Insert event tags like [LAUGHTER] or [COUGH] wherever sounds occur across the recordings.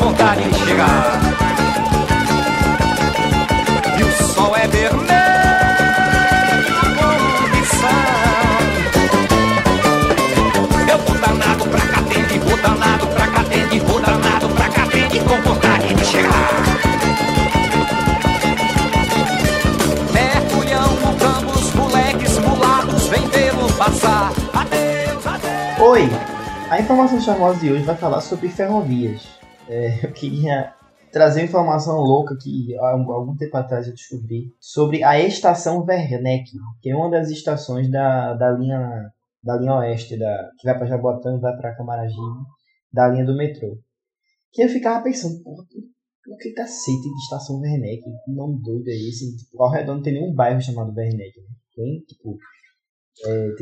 vontade de chegar. E o sol é vermelho como missão. Eu vou danado pra cá vou danado pra cá vou danado pra cá com vontade de chegar. Mergulhão, mucambos, moleques, mulatos, vem passar. Adeus, adeus. Oi! A informação charmosa de hoje vai falar sobre ferrovias. É, eu queria trazer informação louca que há algum tempo atrás eu descobri sobre a estação Werneck, que é uma das estações da, da linha da linha oeste, da, que vai para Jaboatão e vai para Camaragibe, da linha do metrô. Que eu ficava pensando, porra, o que cacete de estação Werneck? Que nome doido é esse? Tipo, ao redor não tem nenhum bairro chamado Werneck. Né? Tem, tipo, é,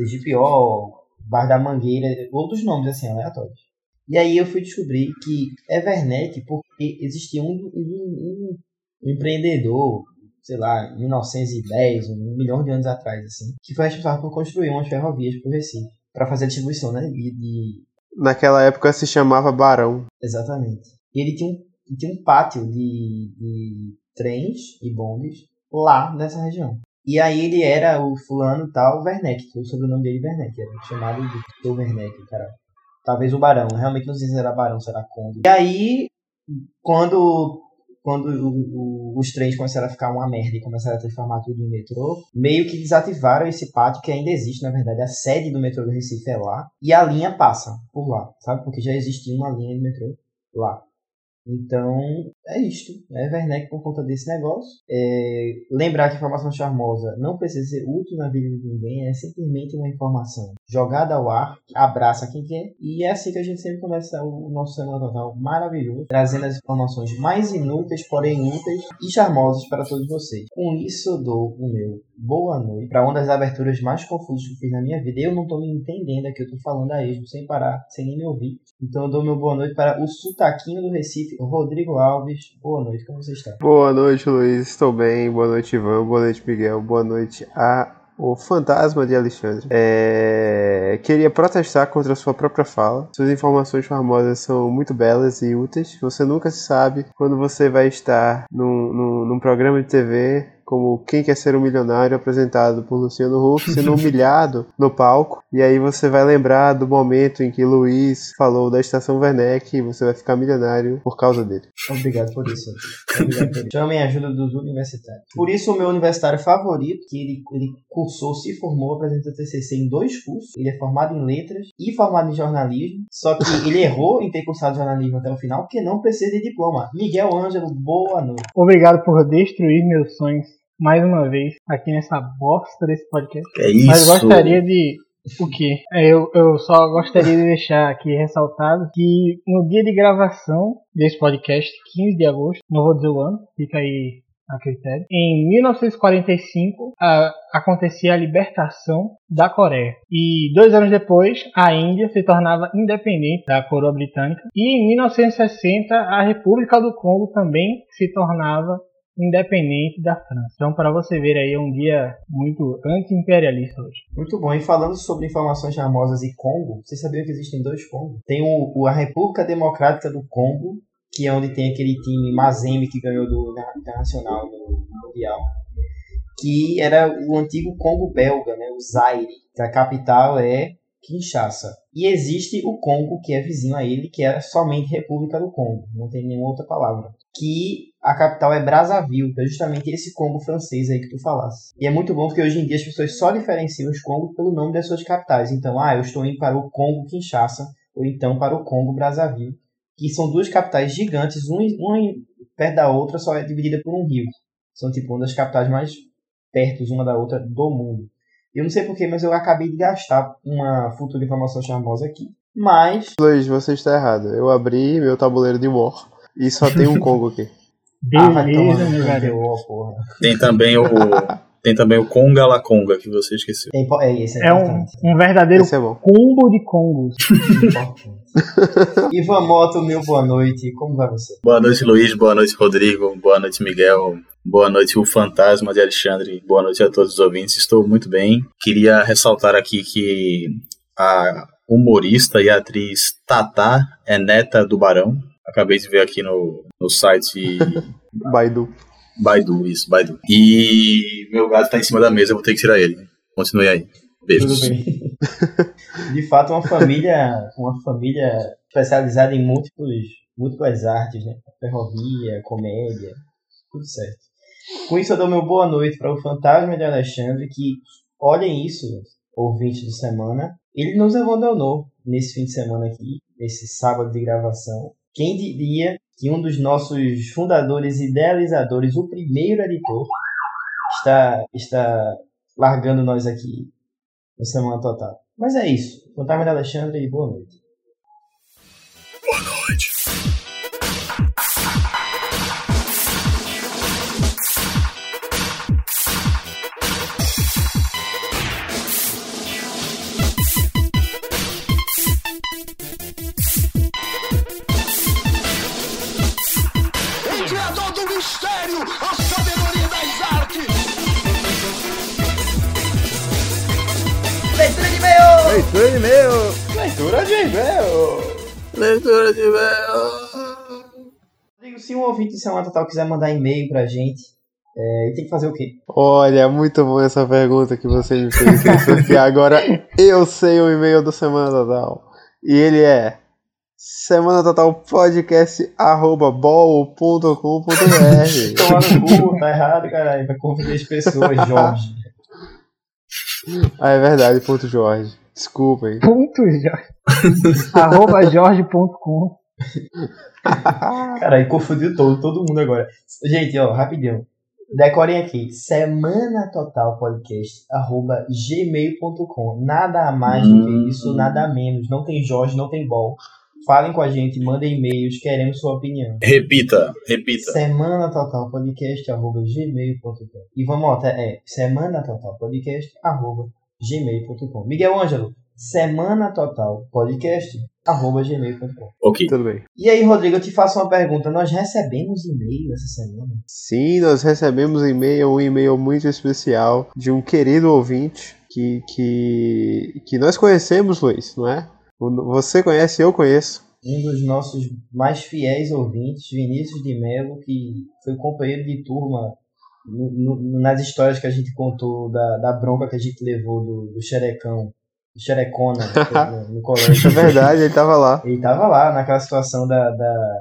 Bar da Mangueira, outros nomes assim, aleatórios. E aí eu fui descobrir que é Werneck porque existia um, um, um, empreendedor, sei lá, em 1910, um milhão de anos atrás, assim, que foi responsável por construir umas ferrovias pro Recife, para fazer a distribuição, né, de, de... Naquela época se chamava Barão. Exatamente. E ele tinha um, ele tinha um pátio de, de trens e bondes lá nessa região. E aí ele era o fulano tal Werneck, que o sobrenome dele é Werneck, era chamado de seu Werneck, cara. Talvez o Barão, realmente não sei se era Barão, se era Conde. E aí, quando, quando o- o- os trens começaram a ficar uma merda e começaram a transformar tudo em metrô, meio que desativaram esse pátio que ainda existe, na verdade, a sede do metrô do Recife é lá, e a linha passa por lá, sabe? Porque já existia uma linha de metrô lá. Então, é isto. É Werneck por conta desse negócio. É, lembrar que informação charmosa não precisa ser útil na vida de ninguém, é simplesmente uma informação jogada ao ar, abraça quem quer, e é assim que a gente sempre começa o nosso Semana Total maravilhoso, trazendo as informações mais inúteis, porém úteis e charmosas para todos vocês. Com isso, eu dou o meu boa noite para uma das aberturas mais confusas que eu fiz na minha vida. Eu não tô me entendendo aqui, eu tô falando a esmo, sem parar, sem nem me ouvir. Então eu dou meu boa noite para o sotaquinho do Recife, Rodrigo Alves. Boa noite, como você está? Boa noite, Luiz. Estou bem. Boa noite, Ivan. Boa noite, Miguel. Boa noite a o fantasma de Alexandre. É, Queria protestar contra a sua própria fala. Suas informações famosas são muito belas e úteis. Você nunca sabe quando você vai estar num, num, num programa de TV como Quem Quer Ser um Milionário, apresentado por Luciano Huck, sendo humilhado no palco. E aí você vai lembrar do momento em que Luiz falou da Estação Werneck e você vai ficar milionário por causa dele. Obrigado por isso. Obrigado por isso. Chamem a ajuda dos universitários. Por isso, o meu universitário favorito, que ele, ele cursou, se formou, apresentou TCC em dois cursos. Ele é formado em letras e formado em jornalismo. Só que ele errou em ter cursado jornalismo até o final, porque não precisa de diploma. Miguel Ângelo, boa noite. Obrigado por destruir meus sonhos mais uma vez aqui nessa bosta desse podcast. Que é isso? Mas gostaria de. O quê? É, Eu, eu só gostaria de deixar aqui ressaltado que no dia de gravação desse podcast, 15 de agosto, não vou dizer o ano, fica aí a critério. Em 1945 a- acontecia a libertação da Coreia. E dois anos depois, a Índia se tornava independente da coroa britânica. E em 1960 a República do Congo também se tornava independente da França. Então, para você ver aí, é um dia muito anti-imperialista hoje. Muito bom. E falando sobre informações charmosas e Congo, vocês sabiam que existem dois Congos? Tem o, a República Democrática do Congo, que é onde tem aquele time Mazembe que ganhou do Internacional no Mundial, que era o antigo Congo belga, né, o Zaire, que a capital é Kinshasa. E existe o Congo, que é vizinho a ele, que é somente República do Congo, não tem nenhuma outra palavra. Que a capital é Brazzaville, que é justamente esse Congo francês aí que tu falasse. E é muito bom porque hoje em dia as pessoas só diferenciam os Congos pelo nome das suas capitais. Então, ah, eu estou indo para o Congo Kinshasa, ou então para o Congo Brazzaville, que são duas capitais gigantes, uma, uma perto da outra, só é dividida por um rio. São tipo uma das capitais mais perto uma da outra do mundo. Eu não sei porquê, mas eu acabei de gastar uma futura informação charmosa aqui. Mas Luiz, você está errado. Eu abri meu tabuleiro de War e só tem um [LAUGHS] Congo aqui. Ah, Beleza, no meu garoto. Tem também o. Tem também o Conga La Conga, que você esqueceu. Tem é, esse é, É um, um verdadeiro é combo de importante. [LAUGHS] Ivan Moto, meu boa noite. Como vai você? Boa noite, Luiz. Boa noite, Rodrigo. Boa noite, Miguel. Boa noite, o fantasma de Alexandre. Boa noite a todos os ouvintes. Estou muito bem. Queria ressaltar aqui que a- humorista e atriz Tatá é neta do Barão. Acabei de ver aqui no, no site [LAUGHS] Baidu. Baidu, isso, Baidu. E meu gato tá em cima da mesa, eu vou ter que tirar ele. Continue aí. Beijos. Tudo bem. [LAUGHS] De fato, uma família, uma família especializada em múltiplos, múltiplas artes, né? Ferrovia, comédia, tudo certo. Com isso, eu dou meu boa noite para o Fantasma de Alexandre, que, olhem isso, ouvinte de semana, ele nos abandonou nesse fim de semana aqui, nesse sábado de gravação. Quem diria que um dos nossos fundadores e idealizadores, o primeiro editor, está, está largando nós aqui no Semana Total. Mas é isso. Fantasma de Alexandre e boa noite. Criador e-mail! Leitura de e-mail. Leitura de e-mail! Leitura de. Digo, se um ouvinte de Semana Total quiser mandar e-mail pra gente, é, ele tem que fazer o quê? Olha, muito bom essa pergunta que você me fez, porque agora eu sei o e-mail do Semana Total. E ele é semana total podcast arroba bol.com.br [LAUGHS] Tomar no cu, tá errado, caralho. Vai confundir as pessoas, Jorge. Ah, é verdade, ponto Jorge. Desculpem. Ponto Jorge. [LAUGHS] Arroba jorge.com. Caralho, confundiu todo, todo mundo agora. Gente, ó, rapidinho. Decorem aqui, semana total podcast arroba gmail.com. Nada mais do que isso, nada a menos. Não tem Jorge, não tem Bol. Falem com a gente, mandem e-mails, queremos sua opinião. Repita, repita. Semana Total Podcast arroba gmail.com. E vamos, ó, tá- é Semana Total Podcast arroba gmail.com. Miguel Ângelo, Semana Total Podcast arroba gmail.com. Ok. Tudo bem. E aí, Rodrigo, eu te faço uma pergunta. Nós recebemos e-mail essa semana? Sim, nós recebemos um e-mail, um e-mail muito especial de um querido ouvinte que, que, que nós conhecemos, Luiz, não é? Você conhece, eu conheço. Um dos nossos mais fiéis ouvintes, Vinícius de Mello, que foi companheiro de turma no- no- nas histórias que a gente contou da, da bronca que a gente levou do, do xerecão, do xerecona [LAUGHS] no, no É colégio. verdade, ele tava lá. Ele tava lá naquela situação da, da-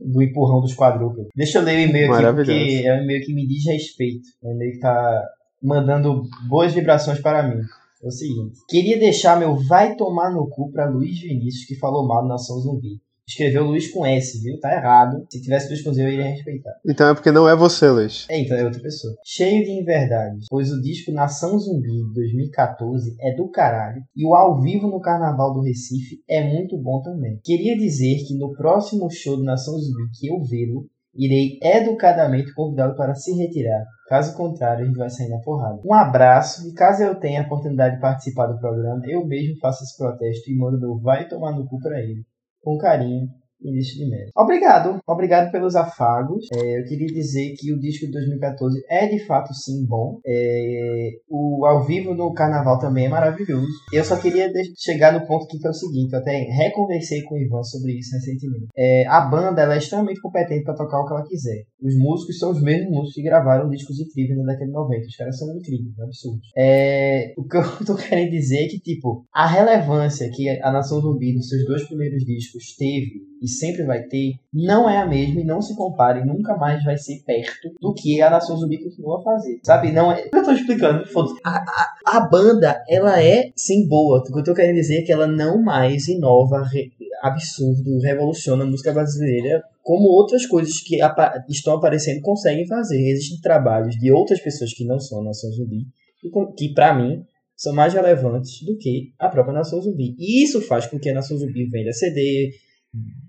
do empurrão dos quadrúpedos. Deixa eu ler o e-mail aqui, porque é um e-mail que me diz respeito. É um e-mail que tá mandando boas vibrações para mim. É o seguinte: queria deixar meu vai tomar no cu pra Luiz Vinícius, que falou mal do Nação Zumbi. Escreveu Luiz com S, viu? Tá errado. Se tivesse Luiz com Z, eu iria respeitar. Então é porque não é você, Luiz. É, então é outra pessoa. Cheio de inverdades, pois o disco Nação Zumbi de 2014 é do caralho e o ao vivo no Carnaval do Recife é muito bom também. Queria dizer que no próximo show do Nação Zumbi que eu vê-lo, irei educadamente convidá-lo para se retirar. Caso contrário, a gente vai sair na porrada. Um abraço e caso eu tenha a oportunidade de participar do programa, eu mesmo faço esse protesto e mando meu vai tomar no cu pra ele. Com carinho, Início de Médio. Obrigado, obrigado pelos afagos. É, eu queria dizer que o disco de 2014 é de fato sim bom. É, o ao vivo no carnaval também é maravilhoso. Eu só queria chegar no ponto que é o seguinte: eu até reconversei com o Ivan sobre isso recentemente. É, a banda ela é extremamente competente para tocar o que ela quiser. Os músicos são os mesmos músicos que gravaram discos incríveis na década de 90. Os caras são incríveis, absurdos. É, o que eu [LAUGHS] tô querendo dizer é que, tipo, a relevância que a Nação Zumbi nos seus dois primeiros discos teve e sempre vai ter, não é a mesma e não se compare, nunca mais vai ser perto do que a Nação Zumbi continua a fazer. Sabe? Não é. Eu tô explicando, foda-se. A, a, a banda, ela é sim boa. O que eu tô querendo dizer é que ela não mais inova, re- absurdo, revoluciona a música brasileira como outras coisas que apa- estão aparecendo conseguem fazer. Existem trabalhos de outras pessoas que não são a Nação Zumbi, que para mim são mais relevantes do que a própria Nação Zumbi. E isso faz com que a Nação Zumbi venda CD,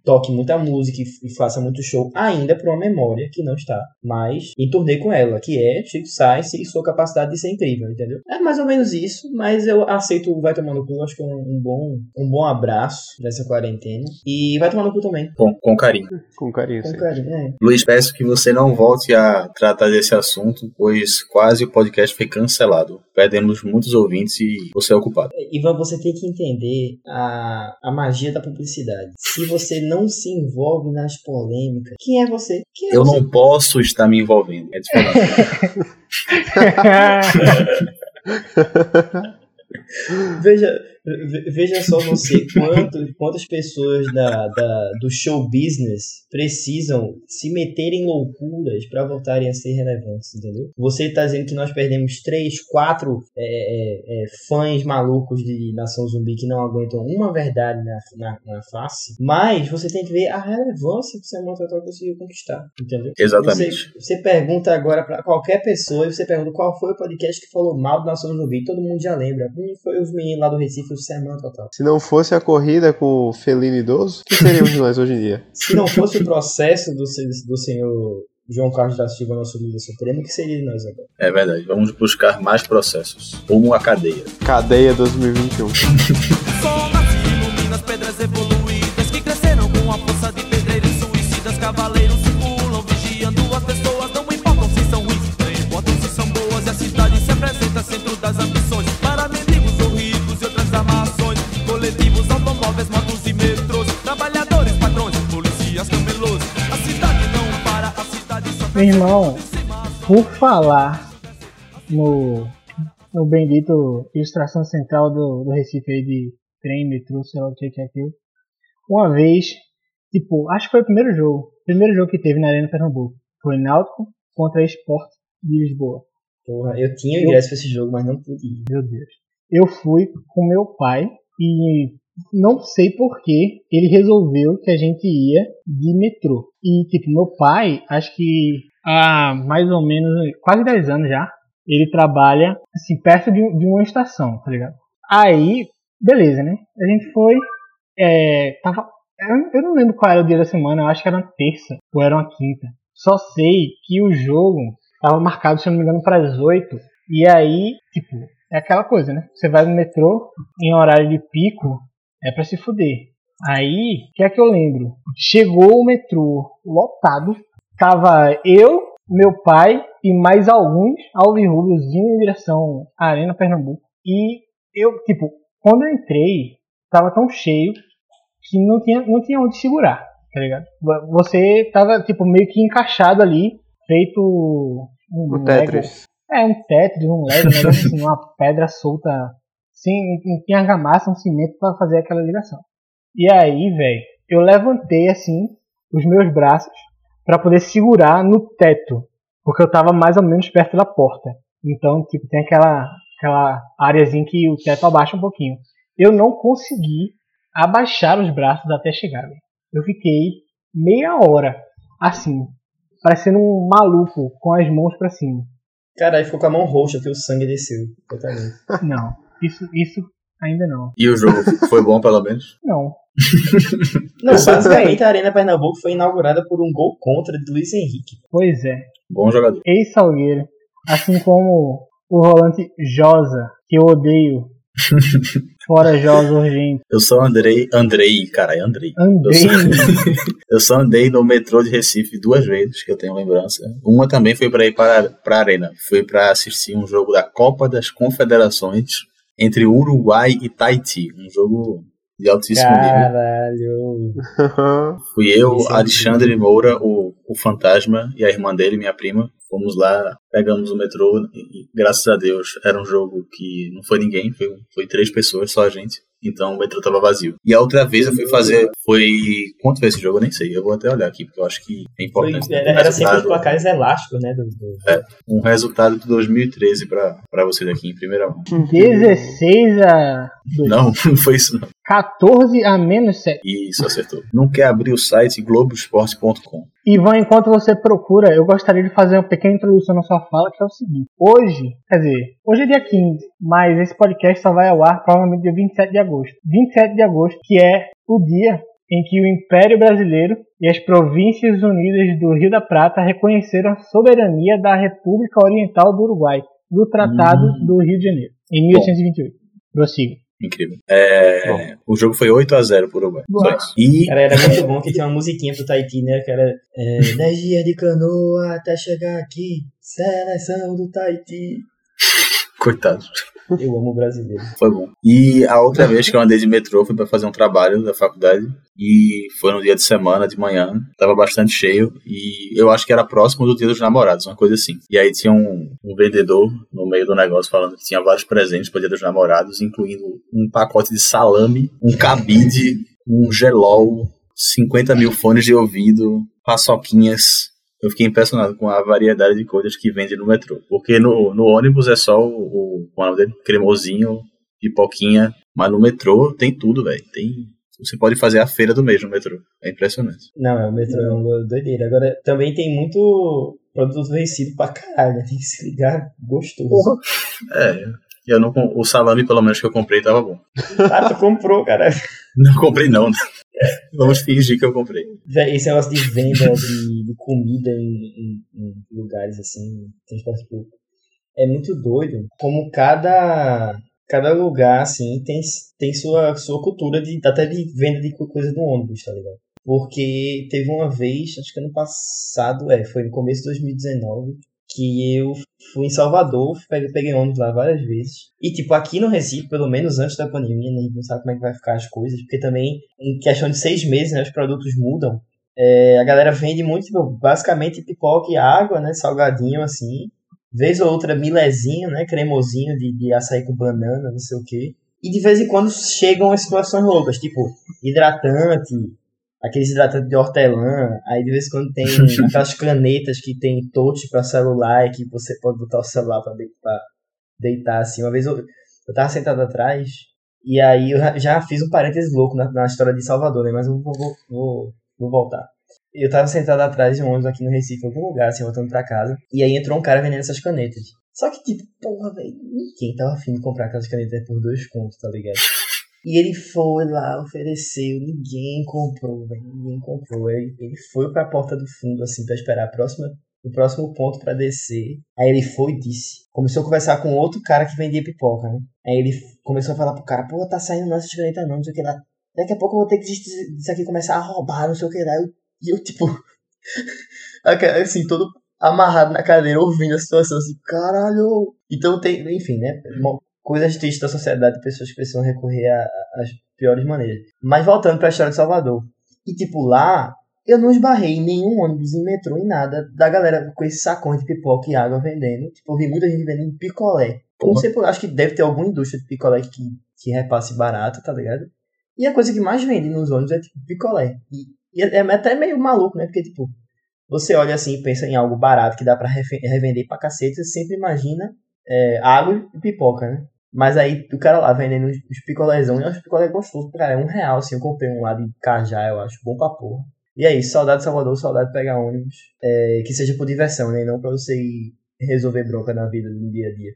toque muita música e faça muito show, ainda por uma memória que não está mais em turnê com ela, que é Chico Science e sua capacidade de ser incrível, entendeu? É mais ou menos isso, mas eu aceito o Vai Tomar no Cu, acho que é um, um bom, um bom abraço nessa quarentena. E vai tomar no cu também. Com, com carinho. Com carinho, Com sim. carinho, é. Luiz, peço que você não volte a tratar desse assunto, pois quase o podcast foi cancelado perdemos muitos ouvintes e você é o culpado. Ivan, você tem que entender a, a magia da publicidade. Se você não se envolve nas polêmicas, quem é você? Quem é Eu você? não posso estar me envolvendo. É diferente. [LAUGHS] Veja, ve- veja só você, [LAUGHS] quanto, quantas pessoas da, da, do show business precisam se meter em loucuras para voltarem a ser relevantes, entendeu? Você está dizendo que nós perdemos três, quatro é, é, é, fãs malucos de Nação Zumbi que não aguentam uma verdade na, na, na face, mas você tem que ver a relevância que o Samuel Total conseguiu conquistar, entendeu? Exatamente. Você, você pergunta agora pra qualquer pessoa e você pergunta qual foi o podcast que falou mal do Nação Zumbi. Todo mundo já lembra. Hum, foi os meninos lá do Recife, o Semana Total. Se não fosse a corrida com o felino idoso, o que seríamos nós hoje em dia? [LAUGHS] Se não fosse o processo do, do senhor João Carlos da Silva, nosso líder supremo, o que seria de nós agora? É verdade. Vamos buscar mais processos. Rumo à cadeia. Cadeia 2021. Sol nasce e [LAUGHS] ilumina as pedras evoluídas irmão, por falar no, no bendito ilustração central do, do Recife aí de trem, metrô, sei lá o que que é aquilo. Uma vez, tipo, acho que foi o primeiro jogo. Primeiro jogo que teve na Arena Pernambuco. Foi Náutico contra Esporte de Lisboa. Porra, eu tinha ingresso pra esse jogo, mas não pude ir. Meu Deus. Eu fui com meu pai e não sei por que ele resolveu que a gente ia de metrô. E, tipo, meu pai, acho que há mais ou menos quase 10 anos já, ele trabalha, assim, perto de, de uma estação, tá ligado? Aí, beleza, né? A gente foi, é, tava, eu- não lembro qual era o dia da semana, eu acho que era uma terça ou era uma quinta. Só sei que o jogo tava marcado, se eu não me engano, para as 8. E aí, tipo, é aquela coisa, né? Você vai no metrô em horário de pico, é pra se fuder. Aí, o que é que eu lembro? Chegou o metrô lotado, tava eu, meu pai e mais alguns alvirrubos indo em direção à Arena Pernambuco. E eu, tipo, quando eu entrei, tava tão cheio que não tinha, não tinha onde segurar, tá ligado? Você tava, tipo, meio que encaixado ali, feito um O Lego- Tetris. é, um Tetris, um Lego, um [LAUGHS] negócio assim, uma pedra solta, sem, não tinha argamassa, um cimento pra fazer aquela ligação. E aí, velho, eu levantei assim os meus braços pra poder segurar no teto, porque eu tava mais ou menos perto da porta. Então, tipo, tem aquela aquela areazinha que o teto abaixa um pouquinho. Eu não consegui abaixar os braços até chegar. velho. Eu fiquei meia hora assim, parecendo um maluco com as mãos pra cima. Caralho, ficou com a mão roxa porque o sangue desceu. Totalmente. Não, isso, isso ainda não. E o jogo foi bom, pelo menos? [LAUGHS] Não. [LAUGHS] Não, basicamente a Arena Pernambuco foi inaugurada por um gol contra de Luiz Henrique. Pois é. Bom jogador. Ex-Salgueiro. Assim como o volante Josa, que eu odeio. [LAUGHS] Fora Josa urgente. Eu só andrei. Andrei, caralho, Andrei. Andei. Eu só, eu só andei no metrô de Recife duas vezes, que eu tenho lembrança. Uma também foi para ir para a Arena. Foi para assistir um jogo da Copa das Confederações entre Uruguai e Tahiti. Um jogo de altíssimo nível. Caralho. [LAUGHS] Fui eu, é Alexandre Moura, o, o fantasma, e a irmã dele, minha prima. Fomos lá, pegamos o metrô e, e, graças a Deus, era um jogo que não foi ninguém, foi, foi três pessoas, só a gente. Então o metrô tava vazio. E a outra vez eu fui fazer. Foi. Quanto foi esse jogo? Eu nem sei. Eu vou até olhar aqui, porque eu acho que é Foi, importante. era, um, era sempre os resultado, placares elásticos, né? Do, do- um resultado de 2013 pra, pra vocês aqui em primeira mão. 16 a. Não, [LAUGHS] não foi isso não. 14 a menos 7. Isso, acertou. Não quer abrir o site globoesporte.com. Ivan, enquanto você procura, eu gostaria de fazer uma pequena introdução na sua fala, que é o seguinte. Hoje, quer dizer, hoje é dia 15, mas esse podcast só vai ao ar provavelmente dia 27 de agosto. 27 de agosto, que é o dia em que o Império Brasileiro e as Províncias Unidas do Rio da Prata reconheceram a soberania da República Oriental do Uruguai, do Tratado do Rio de Janeiro, em 1828. Prossiga. Incrível. É, o jogo foi 8 a 0 pro Uruguai. Só isso. E Cara, era muito bom que tinha uma musiquinha pro Tahiti, né? Que era é, [LAUGHS] 10 dias de canoa até chegar aqui. Seleção do Tahiti. Coitados. [LAUGHS] Eu amo brasileiro. Foi bom. E a outra vez que eu andei de metrô foi para fazer um trabalho da faculdade. E foi no dia de semana, de manhã. Tava bastante cheio. E eu acho que era próximo do dia dos namorados, uma coisa assim. E aí tinha um, um vendedor no meio do negócio falando que tinha vários presentes para dia dos namorados, incluindo um pacote de salame, um cabide, um gelol, 50 mil fones de ouvido, paçoquinhas. Eu fiquei impressionado com a variedade de coisas que vende no metrô. Porque no, no ônibus é só o, o, o nome dele, cremosinho, pipoquinha. Mas no metrô tem tudo, velho. Tem. Você pode fazer a feira do mês no metrô. É impressionante. Não, é o metrô é uma doideira. Agora, também tem muito produto vencido pra caralho, né? Tem que se ligar gostoso. É. Eu não, o salame, pelo menos, que eu comprei, tava bom. Ah, tu comprou, cara. Não comprei, não. [LAUGHS] Vamos fingir que eu comprei. Esse negócio de venda de, de comida em, em- em lugares assim, transporte público, é muito doido. Como cada, cada lugar, assim, tem, tem sua, sua cultura de, até de venda de co- coisa no ônibus, tá ligado? Porque teve uma vez, acho que ano passado, é, foi no começo de 2019, que eu fui em Salvador, peguei, peguei ônibus lá várias vezes. E, tipo, aqui no Recife, pelo menos antes da pandemia, né, a gente não sabe como é que vai ficar as coisas, porque também, em questão de seis meses, né, os produtos mudam. É, a galera vende muito, tipo, basicamente pipoca e água, né, salgadinho, assim. Vez ou outra, milezinho, né, cremosinho de, de açaí com banana, não sei o quê. E de vez em quando chegam as situações loucas, tipo, hidratante, aqueles hidratantes de hortelã, aí de vez em quando tem [LAUGHS] aquelas canetas que tem touch para celular e que você pode botar o celular para deitar, deitar assim. Uma vez eu, eu tava sentado atrás e aí eu já- fiz um parênteses louco na, na história de Salvador, né? Mas eu vou, vou, vou, vou voltar. Eu tava sentado atrás de um ônibus aqui no Recife, em algum lugar, assim, voltando pra casa. E aí entrou um cara vendendo essas canetas. Só que, tipo, porra, velho, ninguém tava afim de comprar aquelas canetas por dois contos, tá ligado? E ele foi lá, ofereceu, ninguém comprou, ninguém comprou. Ele, ele foi pra porta do fundo, assim, pra esperar a próxima, o próximo ponto pra descer. Aí ele foi e disse. Começou a conversar com outro cara que vendia pipoca, né? Aí ele começou a falar pro cara, pô, tá saindo nossas canetas não, não sei o que lá. Daqui a pouco eu vou ter que disso aqui começar a roubar, não sei o que lá. Eu- E eu, tipo, [LAUGHS] assim, todo amarrado na cadeira, ouvindo a situação, assim, caralho. Então tem, enfim, né? Coisas tristes da sociedade, pessoas que precisam recorrer a- a- às piores maneiras. Mas voltando pra história de Salvador. E, tipo, lá, eu não esbarrei em nenhum ônibus, em metrô, em nada, da galera com esses sacões de pipoca e água vendendo. Tipo, eu vi muita gente vendendo picolé. Não sei por, acho que deve ter alguma indústria de picolé que, que repasse barato, tá ligado? E a coisa que mais vende nos ônibus é, tipo, picolé. E, e é até meio maluco, né? Porque, tipo, você olha assim e pensa em algo barato que dá refe- revender pra cacete, você sempre imagina é, água e pipoca, né? Mas aí o cara lá vendendo os, os picolézão, e é uns picolé gostoso, cara, é um real, assim, eu comprei um lá de Cajá, eu acho, bom pra porra. E é isso, saudade de Salvador, saudade de pegar ônibus, é, que seja por diversão, né, não pra você ir resolver bronca na vida no dia a dia.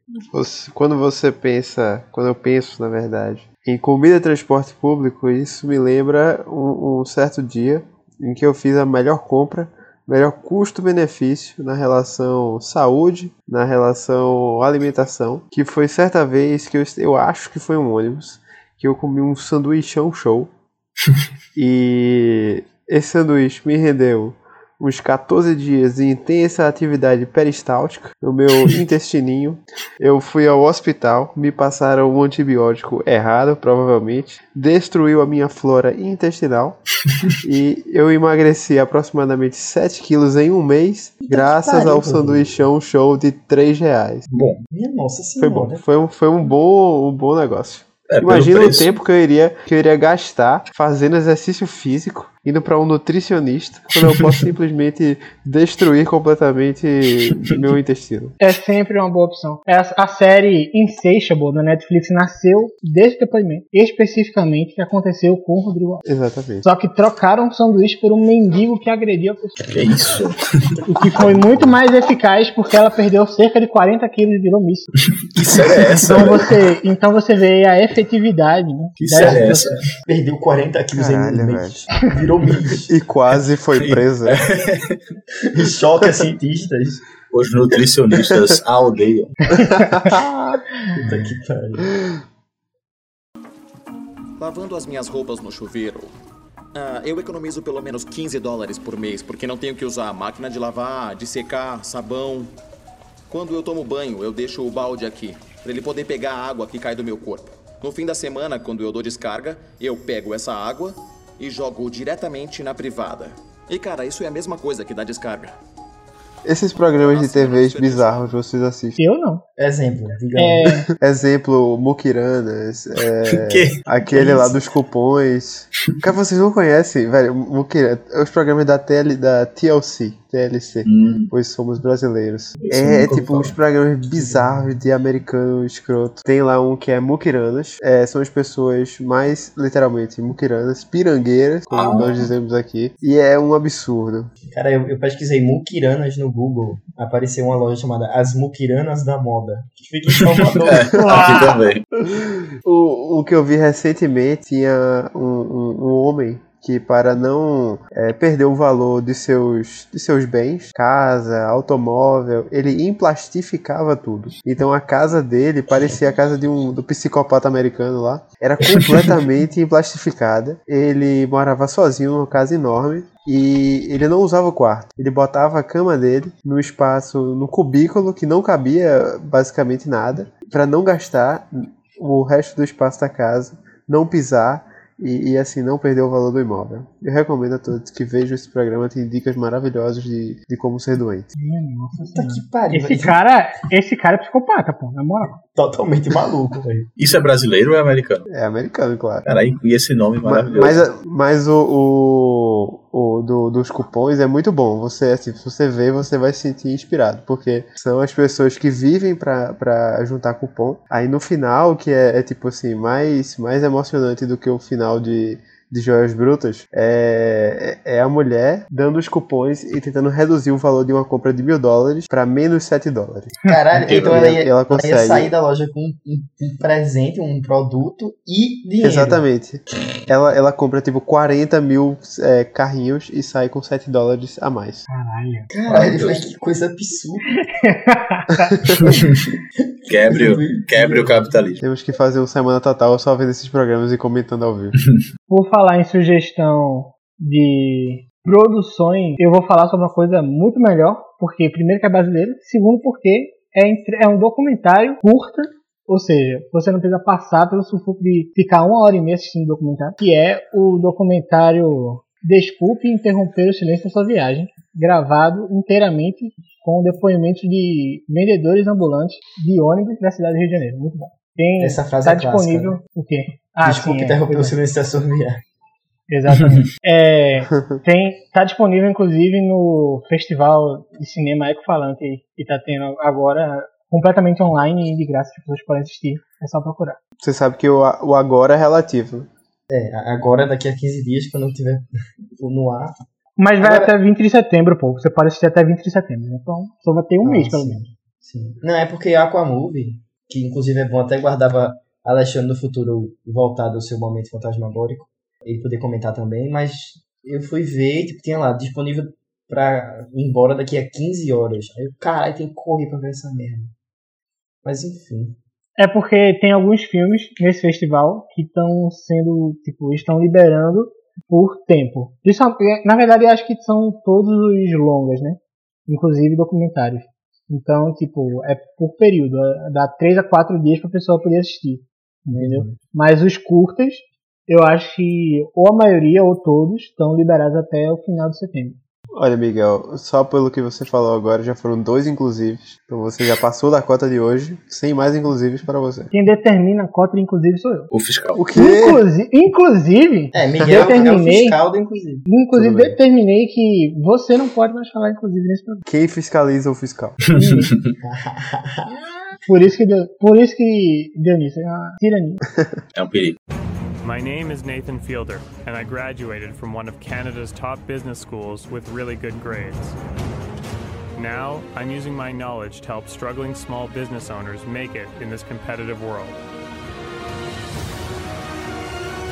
Quando você pensa, quando eu penso, na verdade, em comida e transporte público, isso me lembra um, um certo dia em que eu fiz a melhor compra, melhor custo-benefício na relação saúde, na relação alimentação, que foi certa vez que eu, eu acho que foi um ônibus, que eu comi um sanduichão show. [LAUGHS] e esse sanduíche me rendeu uns 14 dias de intensa atividade peristáltica no meu [LAUGHS] intestininho. Eu fui ao hospital, me passaram um antibiótico errado, provavelmente, destruiu a minha flora intestinal [LAUGHS] e eu emagreci aproximadamente 7 quilos em um mês, graças ao sanduichão show de 3 reais. Bom, Minha nossa Foi senhora. bom, foi um, foi um bom, um bom negócio. É, Imagina o tempo que eu iria, que eu iria gastar fazendo exercício físico, indo para um nutricionista, quando eu posso [LAUGHS] simplesmente destruir completamente meu intestino. É sempre uma boa opção. É A, série Insatiable da Netflix nasceu desse depoimento, especificamente que aconteceu com o Rodrigo Alves. Exatamente. Só que trocaram o sanduíche por um mendigo que agrediu a pessoa. Que isso? [LAUGHS] O que foi muito mais eficaz porque ela perdeu cerca de 40 quilos e virou míssil. [LAUGHS] Que série é essa? Então você, então você vê a efetividade, né? Que série é essa? Perdeu 40 quilos em um mês. Virou [LAUGHS] bicho. E quase foi presa. [LAUGHS] E choca cientistas. Os nutricionistas [LAUGHS] a odeiam. Puta que pariu. Lavando as minhas roupas no chuveiro. Ah, eu economizo pelo menos 15 dólares por mês, porque não tenho que usar máquina de lavar, de secar, sabão. Quando eu tomo banho, eu deixo o balde aqui. para ele poder pegar a água que cai do meu corpo. No fim da semana, quando eu dou descarga, eu pego essa água e jogo diretamente na privada. E cara, isso é a mesma coisa que dar descarga. Esses programas de Nossa, TVs esperei bizarros vocês assistem. Eu não. Exemplo, digamos. É, [LAUGHS] Exemplo, Mukiranas, [LAUGHS] é, Que? aquele lá dos cupons. Cara, vocês não conhecem, velho, Mukirana, os programas da, TL, da TLC, TLC, Hum, pois somos brasileiros. É, nunca ouvi tipo uns programas bizarros de americano escroto. Tem lá um que é Mukiranas, é, são as pessoas mais, literalmente, Mukiranas, pirangueiras, como Ah. nós dizemos aqui, e é um absurdo. Cara, eu, eu pesquisei Mukiranas no Google. Apareceu uma loja chamada As Mukiranas da Moda. Que fica em Salvador. [LAUGHS] é, aqui também. O, o que eu vi recentemente tinha um, um, um homem que para não é, perder o valor de seus, de seus bens, casa, automóvel, ele emplastificava tudo. Então a casa dele parecia a casa de um do psicopata americano lá. Era completamente [LAUGHS] emplastificada. Ele morava sozinho numa casa enorme. E ele não usava o quarto. Ele botava a cama dele no espaço, no cubículo que não cabia basicamente nada, para não gastar o resto do espaço da casa, não pisar e, e, assim não perder o valor do imóvel. Eu recomendo a todos que vejam esse programa, tem dicas maravilhosas de, de como ser doente. nossa Puta que pariu. Esse cara, esse cara é psicopata, pô, na moral. Totalmente maluco, velho. Isso é brasileiro ou é americano? É americano, claro. Caralho, e esse nome Ma- maravilhoso. Mas, mas o, o, o do- dos cupons é muito bom. Você, assim, se você ver, você vai se sentir inspirado. Porque são as pessoas que vivem pra, pra juntar cupom. Aí no final, que é, é tipo assim, mais, mais emocionante do que o final de, de Joias Brutas, é, é a mulher dando os cupons e tentando reduzir o valor de uma compra de mil dólares pra menos 7 dólares. Caralho, então ela ia, ela ela ia consegue. sair da loja com um, um presente, um produto e dinheiro. Exatamente. Ela, ela compra tipo 40 mil é, carrinhos e sai com 7 dólares a mais. Caralho. Caralho, velho, [LAUGHS] que coisa absurda. [LAUGHS] Quebre, o- [LAUGHS] quebre o capitalismo. Temos que fazer um semana total só vendo esses programas e comentando ao vivo. [LAUGHS] Por falar em sugestão de produções, eu vou falar sobre uma coisa muito melhor, porque primeiro que é brasileiro, segundo porque é, entre- é um documentário curta, ou seja, você não precisa passar pelo sufoco de ficar uma hora e meia assistindo o documentário, que é o documentário Desculpe interromper o silêncio da sua viagem, gravado inteiramente com depoimentos de vendedores ambulantes de ônibus da cidade do Rio de Janeiro. Muito bom. Tem, Essa frase tá é clássica, disponível o quê? Ah, Desculpa sim, é, interromper o é. silêncio da. [LAUGHS] Exatamente. [LAUGHS] É, tem, tá disponível, inclusive, no Festival de Cinema Ecofalante que tá tendo agora, completamente online e de graça, as pessoas podem assistir. É só procurar. Você sabe que o, o agora é relativo. né? É, agora daqui a 15 dias, quando eu tiver [LAUGHS] no ar. Mas vai Agora- até 20 de setembro, pô. Você pode assistir até 20 de setembro. né? Então, só vai ter um Ah, mês, pelo sim, menos. sim. Não, é porque a Aquamovie, que inclusive é bom, até guardava Alexandre no futuro voltado ao seu momento fantasmagórico, ele poder comentar também, mas eu fui ver, tipo, tinha lá, disponível pra ir embora daqui a 15 horas. Aí eu, caralho, tem que correr pra ver essa merda. Mas enfim. É porque tem alguns filmes nesse festival que estão sendo, tipo, estão liberando por tempo. Isso, na verdade, acho que são todos os longas, né? Inclusive documentários. Então, tipo, é por período. é- Dá 3 a 4 dias pra pessoa poder assistir. Entendeu? Mas os curtas, eu acho que ou a maioria ou todos estão liberados até o final de setembro. Olha, Miguel, só pelo que você falou agora, já foram dois inclusives. Então você já passou da cota de hoje, sem mais inclusives para você. Quem determina a cota, inclusive, sou eu. O fiscal. O quê? Inclusive, inclusive É, Miguel é o Determinei. fiscal do inclusive. Inclusive, determinei que você não pode mais falar, inclusive, nesse programa. Quem fiscaliza o fiscal? [LAUGHS] Por isso que deu, por isso que deu nisso. É uma tirania. É um perigo. [LAUGHS] My name is Nathan Fielder, and I graduated from one of Canada's top business schools with really good grades. Now, I'm using my knowledge to help struggling small business owners make it in this competitive world.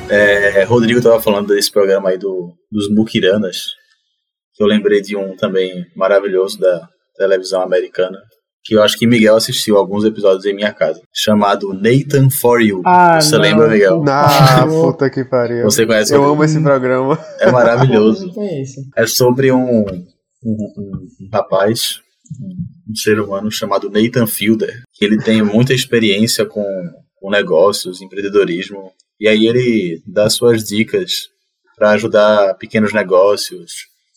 É, Rodrigo tava falando desse programa aí do, dos Mukiranas. Que eu lembrei de um também maravilhoso da televisão americana. Que eu acho que Miguel assistiu alguns episódios em minha casa. Chamado Nathan For You. Ah, Você não. lembra, Miguel? Ah, puta que pariu. [LAUGHS] Você conhece Eu o- amo esse programa. É maravilhoso. Não conheço. É sobre um, um, um- um rapaz um ser humano chamado Nathan Fielder, que ele tem muita experiência com, com negócios, empreendedorismo, e aí ele dá suas dicas para ajudar pequenos negócios,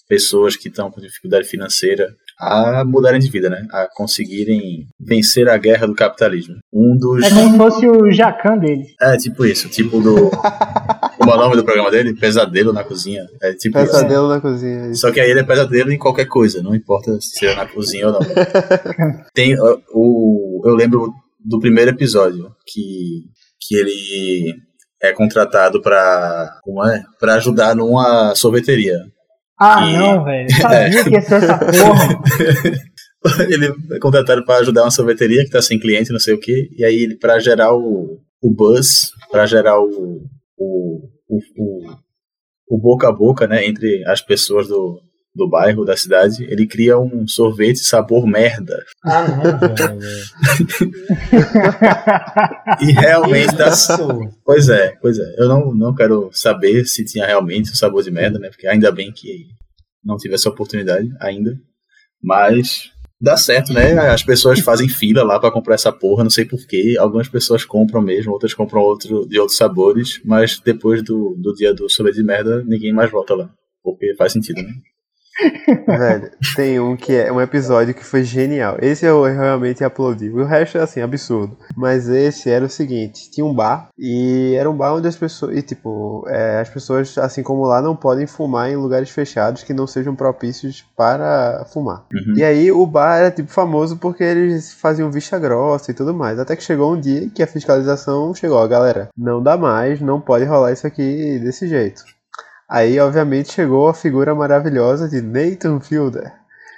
pessoas que estão com dificuldade financeira a mudarem de vida, né? A conseguirem vencer a guerra do capitalismo. Um dos. É como se fosse o Jacan dele. É, tipo isso. Tipo do. [LAUGHS] Como é o nome do programa dele? Pesadelo na cozinha. É tipo isso. Pesadelo na cozinha. isso. Só que aí ele é pesadelo em qualquer coisa, não importa se é na cozinha ou não. [LAUGHS] Tem uh, o. Eu lembro do primeiro episódio que, que ele é contratado pra. Como é? Pra ajudar numa sorveteria. Ah, E- não, velho. Sabia [LAUGHS] que ia ser essa porra. [LAUGHS] ele é contratado para ajudar uma sorveteria que tá sem cliente, não sei o que, e aí ele para gerar o, o buzz, para gerar o, o, o, o, o boca a boca, né, entre as pessoas do, do bairro, da cidade, ele cria um sorvete sabor merda. Ah, não, velho. [LAUGHS] E realmente dá. Pois é, pois é. Eu não, não quero saber se tinha realmente o sabor de merda, né? Porque ainda bem que não tive essa oportunidade ainda. Mas dá certo, né? As pessoas fazem fila lá pra comprar essa porra, não sei porquê. Algumas pessoas compram mesmo, outras compram outro, de outros sabores. Mas depois do, do dia do sorvete de merda, ninguém mais volta lá. Porque faz sentido, né? Velho, tem um que é um episódio que foi genial. Esse eu realmente aplaudi. O resto é assim, absurdo. Mas esse era o seguinte: tinha um bar e era um bar onde as pessoas. E tipo, é, as pessoas, assim como lá, não podem fumar em lugares fechados que não sejam propícios para fumar. Uhum. E aí o bar era tipo famoso porque eles faziam vista grossa e tudo mais. Até que chegou um dia que a fiscalização chegou, ó, galera, não dá mais, não pode rolar isso aqui desse jeito. Aí, obviamente, chegou a figura maravilhosa de Nathan Fielder.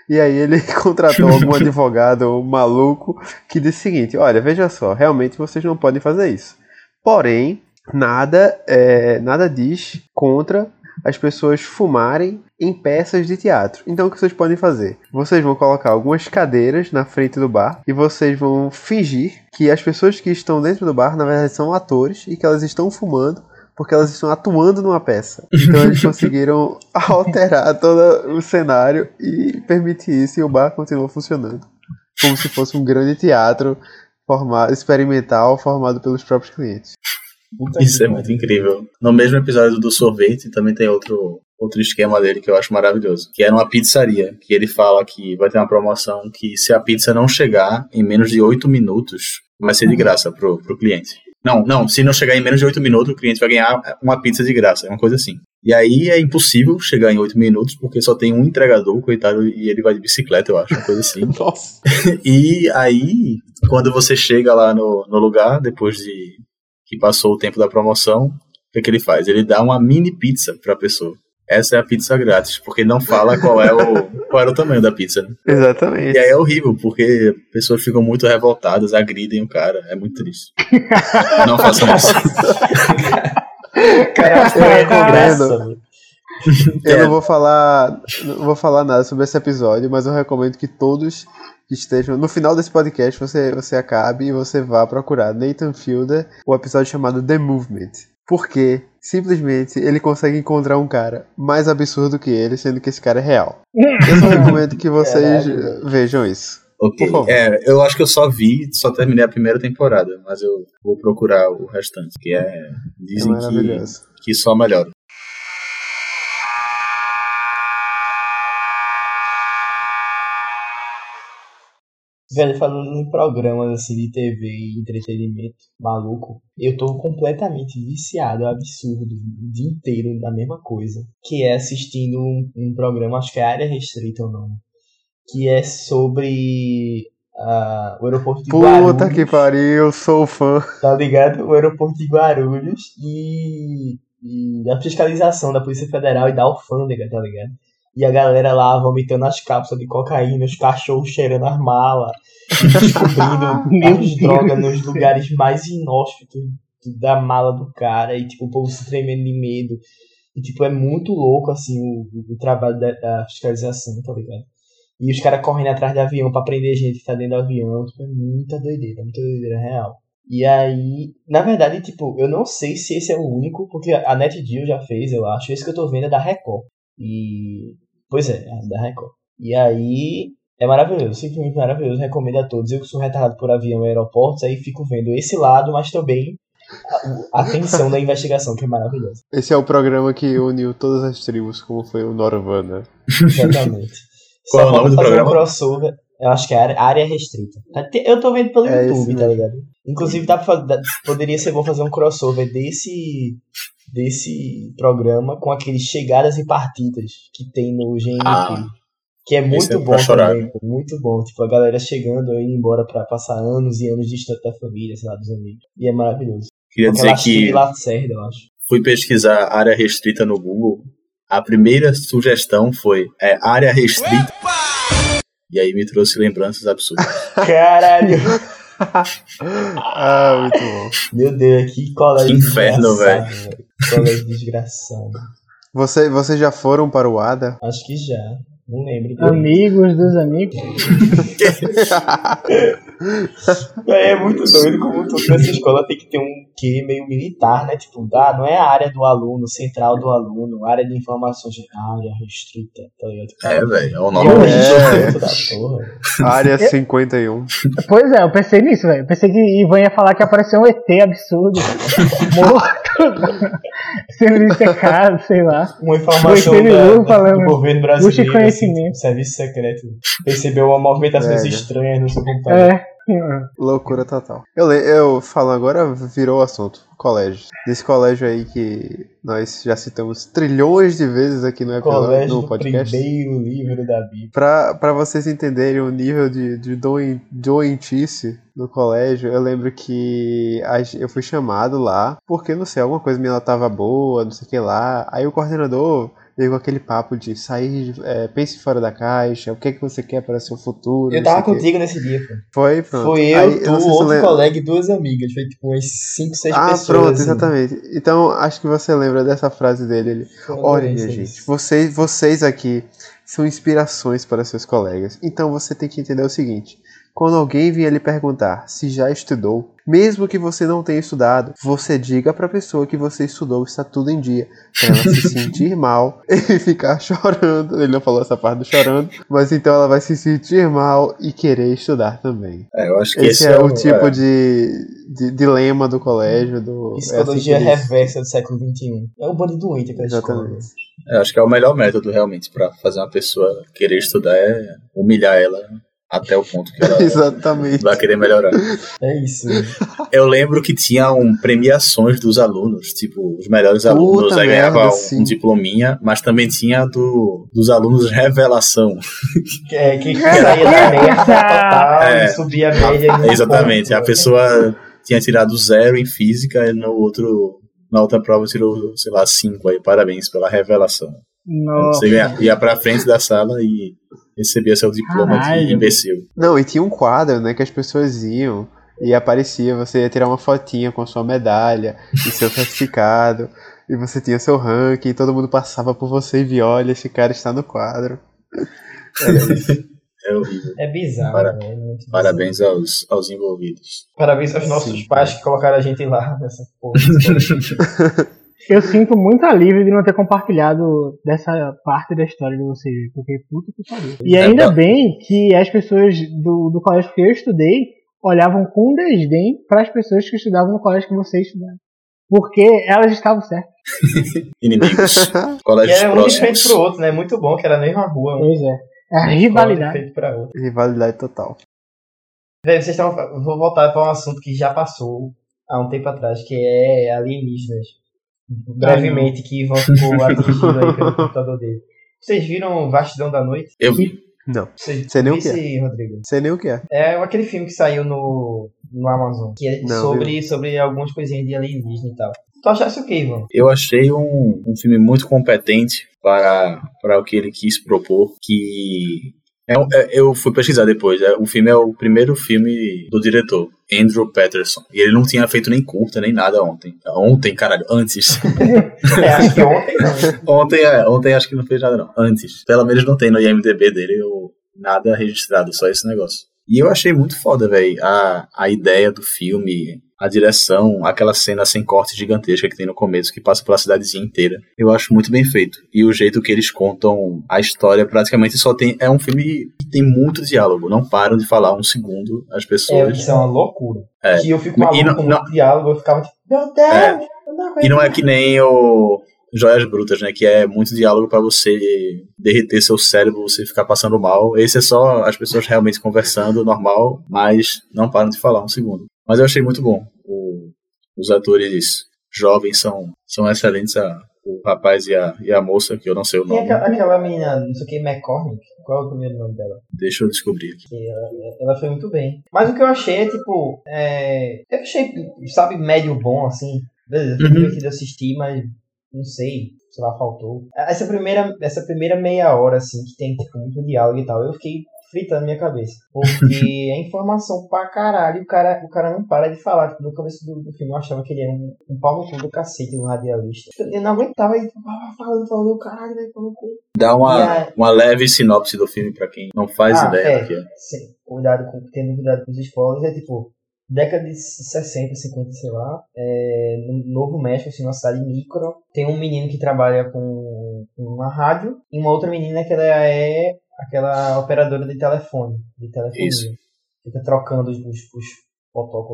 E aí ele [LAUGHS] contratou algum [LAUGHS] advogado maluco que disse o seguinte, olha, veja só, realmente vocês não podem fazer isso. Porém, nada, é, nada diz contra as pessoas fumarem em peças de teatro. Então o que vocês podem fazer? Vocês vão colocar algumas cadeiras na frente do bar e vocês vão fingir que as pessoas que estão dentro do bar, na verdade, são atores e que elas estão fumando porque elas estão atuando numa peça. Então eles [LAUGHS] conseguiram alterar todo o cenário e permitir isso e o bar continuou funcionando. Como se fosse um grande teatro formado, experimental formado pelos próprios clientes. Puta Isso que é muito incrível. No mesmo episódio do sorvete, também tem outro, outro esquema dele que eu acho maravilhoso. Que é numa pizzaria. Que ele fala que vai ter uma promoção que se a pizza não chegar em menos de 8 minutos, vai ser de graça pro, pro cliente. Não, não, se não chegar em menos de 8 minutos, o cliente vai ganhar uma pizza de graça. É uma coisa assim. E aí é impossível chegar em 8 minutos, porque só tem um entregador, coitado, e ele vai de bicicleta, eu acho, uma coisa assim. [LAUGHS] Nossa. [LAUGHS] E aí, quando você chega lá no, no lugar, depois de que passou o tempo da promoção, o que, que ele faz? Ele dá uma mini pizza pra pessoa. Essa é a pizza grátis, porque não fala qual é o, qual era o tamanho da pizza. Né? E Exatamente. aí é horrível, porque pessoas ficam muito revoltadas, agridem o cara. É muito triste. [LAUGHS] Não façam isso. Cara, Eu é recomendo. velho. Eu não vou falar, não vou falar nada sobre esse episódio, mas eu recomendo que todos que estejam no final desse podcast você você acabe e você vá procurar Nathan Fielder, o episódio chamado The Movement. Porque simplesmente ele consegue encontrar um cara mais absurdo que ele, sendo que esse cara é real. [LAUGHS] Eu só recomendo que vocês Caralho. vejam isso. Ok. Por favor. É, eu acho que eu só vi, só terminei a primeira temporada, mas eu vou procurar o restante, que é. É Dizem que, maravilhoso. que só melhora. Velho, falando em programas assim de TV e entretenimento maluco, eu tô completamente viciado, é um absurdo, o dia inteiro na mesma coisa. Que é assistindo um, um programa, acho que é Área Restrita o nome, que é sobre ah, o aeroporto de Puta Guarulhos. que pariu, sou fã. tá ligado? O aeroporto de Guarulhos e, e a fiscalização da Polícia Federal e da alfândega, tá ligado? E a galera lá vomitando as cápsulas de cocaína, os cachorros cheirando as malas, [LAUGHS] descobrindo Deus. drogas nos lugares mais inóspitos da mala do cara, e tipo, o povo se tremendo de medo. E tipo, é muito louco assim o, o trabalho da, da fiscalização, tá ligado? E os caras correndo atrás do avião pra prender gente que tá dentro do avião, tipo, é muita doideira, muita doideira real. E aí, na verdade, tipo, eu não sei se esse é o único, porque a NetGeo já fez, eu acho. Esse que eu tô vendo é da Record. E. Pois é, é da Record. E aí, É maravilhoso, simplesmente maravilhoso. Recomendo a todos. Eu que sou retardado por avião e aeroportos, aí fico vendo esse lado, mas também a, a tensão da investigação, que é maravilhosa. Esse é o programa que uniu todas as tribos, como foi o Norvana. Exatamente. [LAUGHS] Qual é o Só nome do fazer programa? um crossover. Eu acho que é área, área restrita. Te- Eu tô vendo pelo É YouTube, tá ligado? Inclusive, dá pra, dá- poderia ser bom fazer um crossover desse, desse programa com aqueles chegadas e partidas que tem no GNT. Ah, que é muito é bom pra chorar, também, pô, muito bom. Tipo, a galera chegando e indo embora pra passar anos e anos distante da família, sei lá, dos amigos. E é maravilhoso. Queria Aquela dizer que Lacerda, eu acho. fui pesquisar área restrita no Google. A primeira sugestão foi é, área restrita. E aí me trouxe lembranças absurdas. [LAUGHS] Caralho! [LAUGHS] ah, muito bom. Meu Deus, que colégio Que inferno, velho. Colégio desgraçado. Você, vocês já foram para o ADA? Acho que já. Não lembro. Amigos dos amigos. [LAUGHS] É, é muito doido como tudo nessa escola tem que ter um quê meio militar, né? Tipo, ah, não é a área do aluno, central do aluno, área de informações, área restrita, tá ligado? É, velho, é o E nome é o É. registro da porra. Área 51. Pois é, eu pensei nisso, velho. Pensei que Ivan ia falar que apareceu um ET absurdo. [LAUGHS] morto. [LAUGHS] Sendo dissecado, sei lá. Uma informação da- da- falando, do governo brasileiro, assim, conhecimento. tipo, serviço secreto. Percebeu uma movimentações Velho. estranhas no seu computador. É. [LAUGHS] Loucura total. Eu, eu falo agora, virou o assunto. Colégio. Desse colégio aí que nós já citamos trilhões de vezes aqui no, episódio, Colégio no do podcast. primeiro livro da Bíblia. Pra, pra vocês entenderem o nível de, de doen- doentice no colégio, eu lembro que a eu fui chamado lá, porque não sei, alguma coisa minha tava boa, não sei o que lá. Aí o coordenador veio com aquele papo de sair, é, pense fora da caixa, o que, é que você quer para seu futuro. Eu tava sei o quê. contigo nesse dia, pô. Foi, pronto. Foi eu, Aí, tu, se outro colega e duas amigas. Foi tipo umas 5, 6 Ah, pessoas. pronto, assim. exatamente. Então, acho que você lembra dessa frase dele. Ele, Olha, minha gente, vocês, vocês aqui são inspirações para seus colegas. Então você tem que entender o seguinte: quando alguém vier lhe perguntar se já estudou, mesmo que você não tenha estudado, você diga para a pessoa que você estudou está tudo em dia, para ela se [LAUGHS] sentir mal e [LAUGHS] ficar chorando. Ele não falou essa parte do chorando, mas então ela vai se sentir mal e querer estudar também. É, eu acho que Esse, esse, é, o tipo de, de dilema do colégio. Do, é assim Psicologia que eles- reversa do século XXI. É um bando doente aquela escola. Exatamente. é, eu acho que é o melhor método realmente pra fazer uma pessoa querer estudar é humilhar ela até o ponto que [LAUGHS] ela Exatamente. vai querer melhorar. É isso. Eu lembro que tinham premiações dos alunos, tipo, os melhores alunos Puta aí ganhavam um, sim. diplominha, mas também tinha do, dos alunos revelação. Que, é, que [LAUGHS] saía da média total É. e subia a média. um Exatamente, ponto. a pessoa tinha tirado zero em física e no outro, na outra prova tirou, sei lá, cinco aí, parabéns pela revelação. Nossa. Você ganha- ia pra frente da sala e recebia seu diploma de imbecil. Não, e tinha um quadro, né, que as pessoas iam e aparecia, você ia tirar uma fotinha com a sua medalha e seu certificado, e você tinha seu ranking, e todo mundo passava por você e via, olha, esse cara está no quadro. Era isso. É horrível. É bizarro, Para- né? É bizarro. Parabéns aos, aos envolvidos. Parabéns aos nossos Sim, pais que colocaram a gente lá nessa porra. [LAUGHS] Eu sinto muito alívio de não ter compartilhado dessa parte da história de vocês, porque puta que pariu. E É, ainda bem que as pessoas do, do colégio que eu estudei olhavam com desdém para as pessoas que estudavam no colégio que vocês estudaram. Porque elas estavam certas. Inimigos. [LAUGHS] e Colégios era um de frente próximos. pro outro, né? Muito bom, que era na mesma rua. Um Pois é. É a de rivalidade. frente pra outro. Rivalidade total. Velho, vocês estão. Vou voltar para um assunto que já passou há um tempo atrás, que é alienígenas. Brevemente, que Ivan ficou [LAUGHS] atingido aí pelo computador dele. Vocês viram Vastidão da Noite? Eu vi. Não, Vocês Sei nem o que esse, Rodrigo? sei nem o que é. É aquele filme que saiu no, no Amazon, que é Não, sobre, sobre algumas coisinhas de alienígena e tal. Tu achasse o que, Ivan? Eu achei um, um filme muito competente para, para o que ele quis propor, que é, um- é- eu fui pesquisar depois. É, o filme é o primeiro filme do diretor, Andrew Patterson. E ele não tinha feito nem curta, nem nada ontem. Ontem, caralho, antes. [LAUGHS] É, acho que ontem não. ontem, é, ontem acho que não fez nada não. Antes. Pelo menos não tem no IMDB dele nada registrado, só esse negócio. E eu achei muito foda, velho, a, a ideia do filme, a direção, aquela cena sem corte gigantesca que tem no começo, que passa pela cidadezinha inteira. Eu acho muito bem feito. E o jeito que eles contam a história praticamente só tem. É um filme que tem muito diálogo. Não param de falar um segundo as É, pessoas. isso é uma loucura. É. Que eu fico maluco não- com não- diálogo, eu ficava tipo, meu Deus, É. não E não é que nem o Joias Brutas, né? Que é muito diálogo pra você derreter seu cérebro, você ficar passando mal. Esse é só as pessoas realmente conversando, normal, mas não param de falar um segundo. Mas eu achei muito bom. O- os atores jovens são, são excelentes. A, o rapaz e a, e a moça, que eu não sei o nome. aquela, aquela menina, não sei o que, McCormick, qual é o primeiro nome dela? Deixa eu descobrir aqui. Ela, ela foi muito bem. Mas o que eu achei é, tipo, é, eu achei, sabe, médio bom, assim. Beleza, foi Uhum. divertido assistir, mas não sei, sei lá, faltou. Essa primeira, essa primeira meia hora, assim, que tem, tipo, muito diálogo e tal, eu fiquei fritando minha cabeça. Porque [LAUGHS] é informação pra caralho, o cara, o cara não para de falar. Tipo, no começo do, do filme eu achava que ele era um, um pau no cu do cacete, um radialista. Eu não aguentava, ele falando, falando, caralho, velho, pau no cu. Dá uma, a- uma leve sinopse do filme pra quem não faz Ah, ideia é. do que é. Sim, cuidado com, tendo cuidado com os spoilers, é tipo, década de 60, 50, sei lá, é, no Novo México, assim, numa cidade micro, tem um menino que trabalha com uma rádio e uma outra menina que ela é aquela operadora de telefone, de telefonia. Isso. Fica trocando os, os,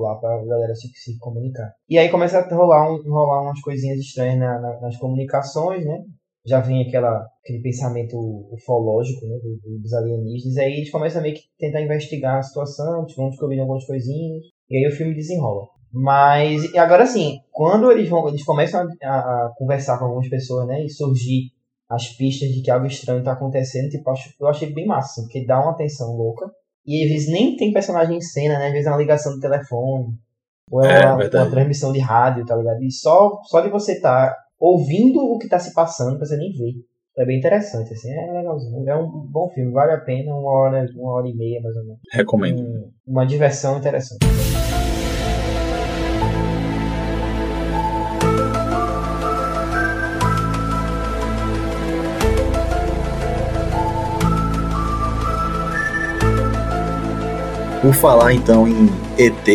lá pra galera se, se comunicar. E aí começa a rolar, um, rolar umas coisinhas estranhas na- na- nas comunicações, né? já vem aquela, aquele pensamento ufológico né, do- do- dos alienígenas, aí eles começam a meio que tentar investigar a situação, vão descobrindo algumas coisinhas, e aí o filme desenrola. Mas, e agora sim, quando eles, vão, eles começam a, a- a conversar com algumas pessoas, né, e surgir as pistas de que algo estranho está acontecendo, tipo, eu achei bem massa, assim, porque dá uma atenção louca, e às vezes nem tem personagem em cena, né, às vezes é uma ligação do telefone, ou é, É, uma, uma transmissão de rádio, tá ligado? E só, só de você estar ouvindo o que tá se passando, pra você nem ver. É bem interessante, assim, é legalzinho. É um bom filme, vale a pena, uma hora, uma hora e meia mais ou menos. Recomendo. Um- uma diversão interessante. Por falar então em ET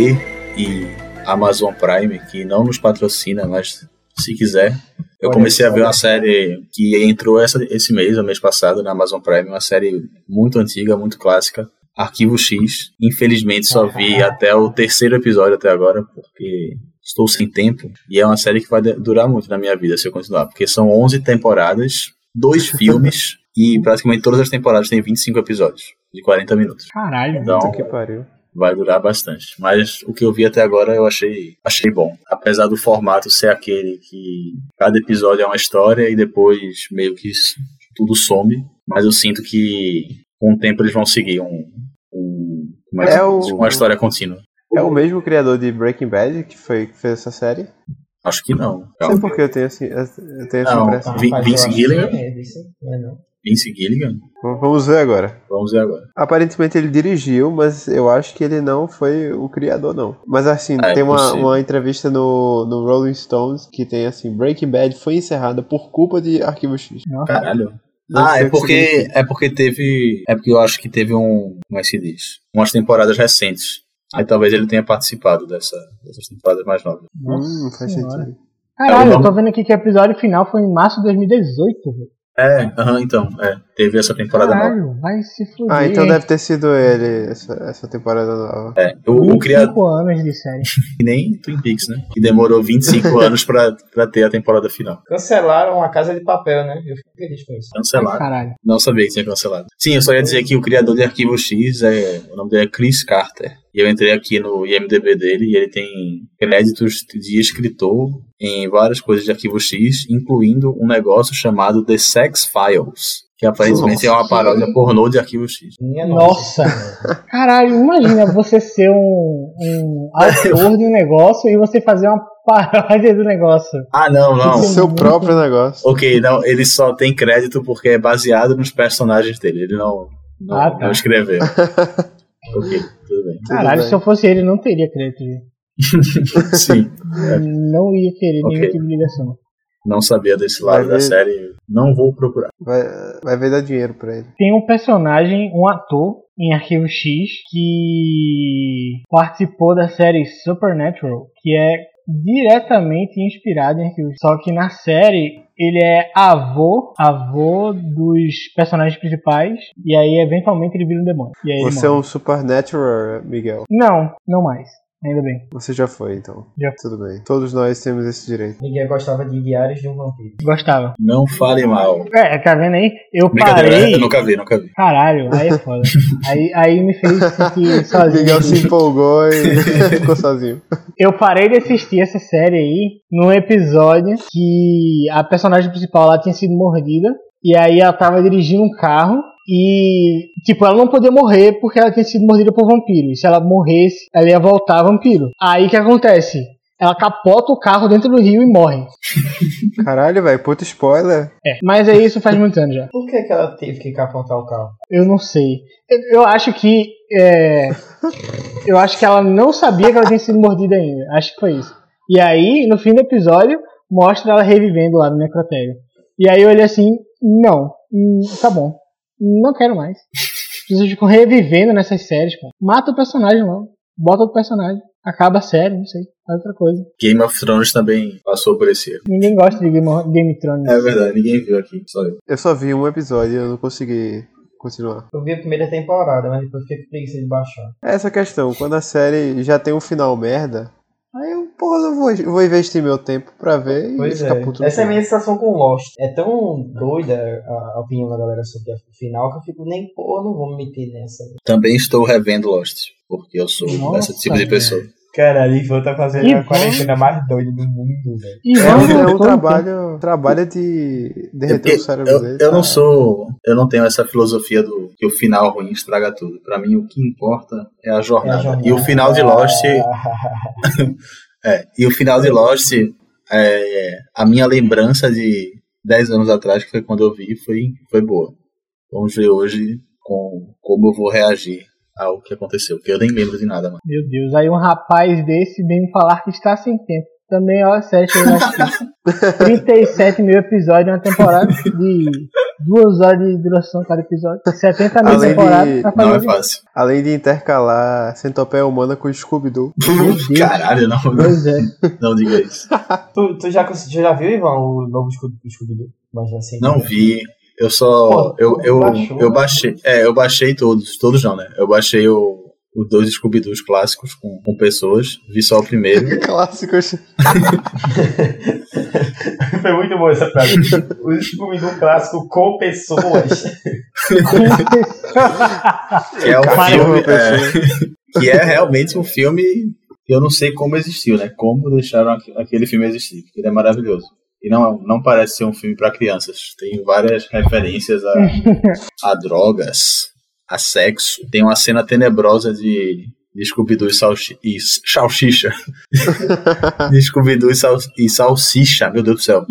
e Amazon Prime, que não nos patrocina, mas se quiser. Eu comecei a ver uma série que entrou essa, esse mês, o mês passado, na Amazon Prime, uma série muito antiga, muito clássica, Arquivo X. Infelizmente só vi até o terceiro episódio até agora, porque estou sem tempo. E é uma série que vai durar muito na minha vida se eu continuar, porque são 11 temporadas, dois [LAUGHS] filmes, e praticamente todas as temporadas têm 25 episódios, de 40 minutos. Caralho. Então, que pariu. vai durar bastante. Mas o que eu vi até agora eu achei, achei bom. Apesar do formato ser aquele que cada episódio é uma história e depois meio que isso- tudo some. Mas eu sinto que com o tempo eles vão seguir um, um é É o- uma história contínua. É o mesmo criador de Breaking Bad que, foi, que fez essa série? Acho que não. Não sei porque eu tenho, assim, eu tenho essa Não, impressão. Vi- Rapaz, Vince Gilligan? É, Vince, não Vamos ver agora. Vamos ver agora. Aparentemente ele dirigiu, mas eu acho que ele não foi o criador, não. Mas assim, Ah, é tem uma, uma entrevista no, no Rolling Stones que tem assim: Breaking Bad foi encerrada por culpa de Arquivo X. Caralho. Não ah, é porque, é porque teve. É porque eu acho que teve um. Como é que se diz? Umas temporadas recentes. Aí talvez ele tenha participado dessa, dessas temporadas mais novas. Hum, faz Senhora. sentido. Caralho, É, eu tô vendo aqui que o episódio final foi em março de 2018, velho. É, então. É, teve essa temporada nova. Caralho, vai se fuder. Ah, então deve ter sido ele essa, essa temporada nova. É, o, o 25 criador, [LAUGHS] anos de série. que [LAUGHS] nem Twin Peaks, né? Que demorou 25 [LAUGHS] anos pra, pra ter a temporada final. Cancelaram a Casa de Papel, né? Eu fico feliz com isso. Ai, caralho. Não sabia que tinha cancelado. Sim, eu só ia dizer que o criador de Arquivo X é. O nome dele é Chris Carter. E eu entrei aqui no IMDB dele e ele tem créditos de escritor em várias coisas de Arquivo X, incluindo um negócio chamado The Sex Files. Que aparentemente é uma paródia pornô de Arquivo X. Minha Nossa. nossa. Caralho, imagina você ser um, um autor de um negócio e você fazer uma paródia do negócio. Ah, não, O não. seu próprio negócio. Ok, não, ele só tem crédito porque é baseado nos personagens dele. Ele não, não, Ah, tá. não escreveu. [LAUGHS] ok, tudo bem. Caralho, bem. se eu fosse ele, não teria crédito. [LAUGHS] Sim, Não ia querer Ok. nenhum tipo de ligação. Não sabia desse lado Vai da ver. série. Não vou procurar. Vai, vai ver dar dinheiro pra ele. Tem um personagem, um ator, em Arquivo X que participou da série Supernatural, que é diretamente inspirado em Arquivo X. Só que na série ele é avô, avô dos personagens principais, e aí eventualmente ele vira um demônio. E Você é um supernatural, Miguel. Não, não mais. Ainda bem. Você já foi, então. Já. Tudo bem. Todos nós temos esse direito. Ninguém gostava de Diários de um Vampiro. Gostava. Não fale mal. É, tá vendo aí? Eu parei. eu nunca vi, nunca vi. Caralho, aí é foda. [LAUGHS] aí, aí me fez sentir sozinho. Miguel se empolgou e [LAUGHS] ficou sozinho. Eu parei de assistir essa série aí num episódio que a personagem principal lá tinha sido mordida. E aí ela tava dirigindo um carro. E, tipo, ela não podia morrer porque ela tinha sido mordida por vampiro. E se ela morresse, ela ia voltar vampiro. Aí o que acontece? Ela capota o carro dentro do rio e morre. [LAUGHS] Caralho, velho, puta spoiler. É, mas aí isso faz muitos anos já. Por que, que ela teve que capotar o carro? Eu não sei. Eu, eu acho que. é, eu acho que ela não sabia que ela tinha sido mordida ainda. Acho que foi isso. E aí, no fim do episódio, mostra ela revivendo lá no necrotério. E aí eu olhei assim: não, hum, tá bom. Não quero mais. As pessoas ficam revivendo nessas séries, pô. Mata o personagem logo. Bota outro personagem. Acaba a série, não sei. Faz outra coisa. Game of Thrones também passou por esse erro. Ninguém gosta de Game of Game of Thrones. É verdade, ninguém viu aqui, só eu. Eu só vi um episódio e eu não consegui continuar. Eu vi a primeira temporada, mas depois fiquei com preguiça de baixar. É essa questão, quando a série já tem um final merda, porra, eu vou, vou investir meu tempo pra ver e Pois ficar é. puto. Essa é a final. minha sensação com Lost. É tão doida a, a opinião da galera sobre o final que eu fico nem, pô, não vou me meter nessa. Também estou revendo Lost, porque eu sou Nossa, esse tipo de velho. pessoa. Caralho, Ivan tá fazendo E a quarentena mais doida do mundo, velho. E É é um trabalho, trabalho de derreter Eu, o cérebro eu, dele. eu não tá? sou. Eu não tenho essa filosofia do que o final ruim estraga tudo. Pra mim, o que importa é a É a jornada. jornada. E o final de Lost. [LAUGHS] [LAUGHS] É, e o final de Lost, é, a minha lembrança de 10 anos atrás, que foi quando eu vi, foi, foi boa. Vamos ver hoje com, como eu vou reagir ao que aconteceu, porque eu nem lembro de nada, mano. Meu Deus, aí um rapaz desse vem me falar que está sem tempo. Também, ó, série que eu já assisti. [LAUGHS] 37 mil episódios uma temporada de duas horas de duração cada episódio. 70 mil Além de- temporadas pra Não é fácil. Além de intercalar centopeia humana com Scooby-Doo. [LAUGHS] Caralho, não, Pois é. não diga isso. [LAUGHS] tu, tu já, já viu, Ivan, o novo Scooby- Scooby-Doo? Mas assim, Não vi. Eu só. Pô, eu, eu, baixou, eu né? baixei. É, eu baixei todos. Todos não, né? Eu baixei o, os dois Scooby-Doos clássicos com, com pessoas. Vi só o primeiro. [LAUGHS] Clássicos. [LAUGHS] Foi muito boa essa frase. O Scooby-Doo clássico com pessoas. Que é um Cachorro, filme. é, [LAUGHS] que é realmente um filme que eu não sei como existiu, né? Como deixaram aqu- aquele filme existir. Ele é maravilhoso. E não, não parece ser um filme para crianças. Tem várias referências a, a drogas, a sexo. Tem uma cena tenebrosa de, de Scooby-Doo e, salchi, e salsicha. de Scooby-Doo e, sal, e salsicha, meu Deus do céu.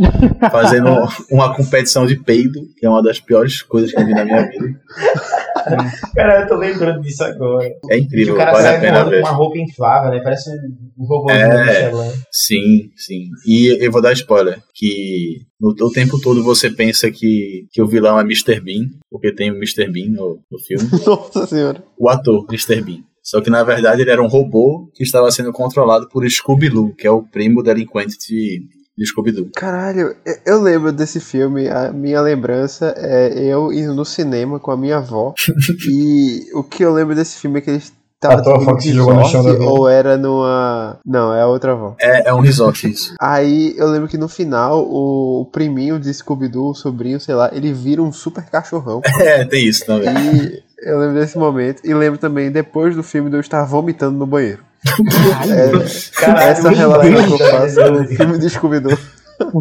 Fazendo uma competição de peido, que é uma das piores coisas que eu vi na minha vida. Cara, eu tô lembrando disso agora. É incrível, o cara vale a sai pena voando ver. com uma roupa inflável, né? Parece um, robôzinho É. Sim, sim. E eu vou dar spoiler, que no o tempo todo você pensa que, que o vilão é Mr. Bean, porque tem o Mr. Bean no, no filme, [LAUGHS] Nossa senhora. o ator Mr. Bean. Só que na verdade ele era um robô que estava sendo controlado por Scooby-Doo, que é o primo delinquente de, de Scooby-Doo. Caralho, eu- lembro desse filme. A minha lembrança é eu indo no cinema com a minha avó. [LAUGHS] e o que eu lembro desse filme é que eles estavam A tua avó num que se jogou no chão da resort avó. ou era numa. Não, é a outra avó. É, é um resort isso. [LAUGHS] Aí eu lembro que no final o priminho de Scooby-Doo, o sobrinho, sei lá, ele vira um super cachorrão. [LAUGHS] É, tem isso também. E eu lembro desse momento. E lembro também, depois do filme, de eu estar vomitando no banheiro. Caralho, Essa relação que eu faço no filme de Scooby-Doo.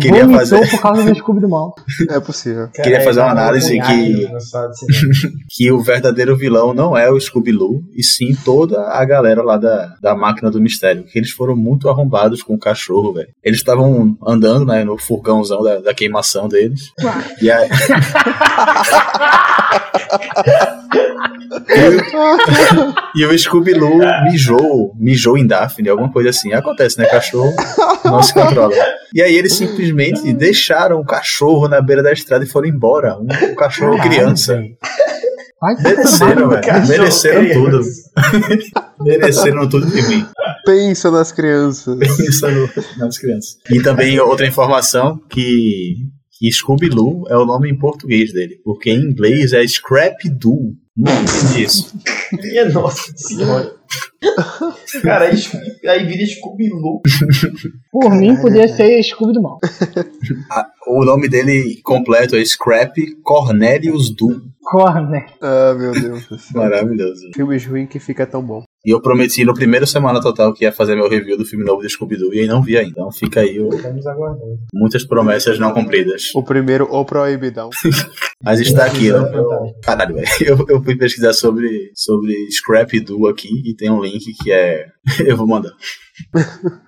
Queria Vomitou fazer- por causa do Scooby do mal. [LAUGHS] É possível. Queria fazer uma análise que- que. [LAUGHS] que o verdadeiro vilão não é o Scooby-Doo, e sim toda a galera lá da, da máquina do mistério. Que eles foram muito arrombados com o cachorro, velho. Eles estavam andando, né, no furgãozão da, da queimação deles. E aí... [LAUGHS] e, o- e o Scooby-Doo mijou, mijou em Daphne, alguma coisa assim. Acontece, né? Cachorro não se controla. E aí eles simplesmente deixaram o cachorro na beira da estrada e foram embora. Um, um cachorro criança. Mereceram, velho. Mereceram tudo. [LAUGHS] Mereceram tudo de mim. Pensa nas crianças. No- nas crianças. E também outra informação que, que Scooby-Doo é o nome em português dele, porque em inglês é Scrap-Doo. Isso. Minha nossa senhora. Cara, aí, aí vira Scooby-Loo. Por mim, podia ser Scooby do Mal. Ah, O nome dele completo é Scrap Cornelius Doo. Corner. Ah, meu Deus. Maravilhoso. Filmes ruins que fica tão bom. E eu prometi no primeiro Semana Total que ia fazer meu review do filme novo do Scooby-Doo e aí não vi ainda. Então fica aí o- muitas promessas não cumpridas. O primeiro, o Proibidão. [LAUGHS] Mas está aqui, é né? Caralho, velho. Eu, eu fui pesquisar sobre, sobre Scrap-Doo aqui e tem um link que é. [LAUGHS] Eu vou mandar.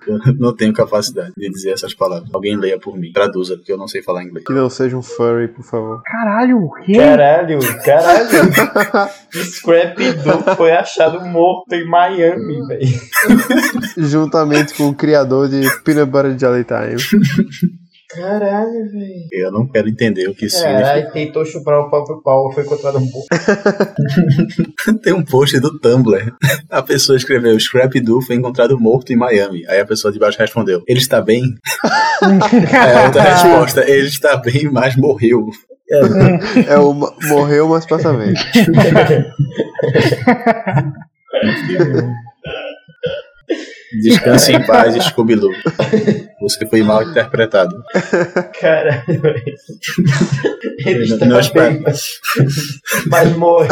Eu não tenho capacidade de dizer essas palavras. Alguém leia por mim. Traduza, porque eu não sei falar inglês. Que não seja um furry, por favor. Caralho, o quê? Caralho, caralho. [LAUGHS] Scrap-Doo foi achado morto em Miami, velho. Juntamente com o criador de Peanut Butter Jelly Time. [LAUGHS] Caralho, velho. Eu não quero entender o que isso Caralho, significa. tentou chupar o próprio pau, foi encontrado um pouco. [LAUGHS] Tem um post do Tumblr. [LAUGHS] A pessoa escreveu: Scrap-Doo foi encontrado morto em Miami. Aí a pessoa de baixo respondeu: Ele está bem? Aí [LAUGHS] a outra resposta: Ele está bem, mas morreu. É o ma- morreu, mas passa bem. Descanse em paz, [LAUGHS] Scooby-Doo. Você foi mal interpretado. Caralho, velho. Ele está Não bem, espero. mas, mas morreu.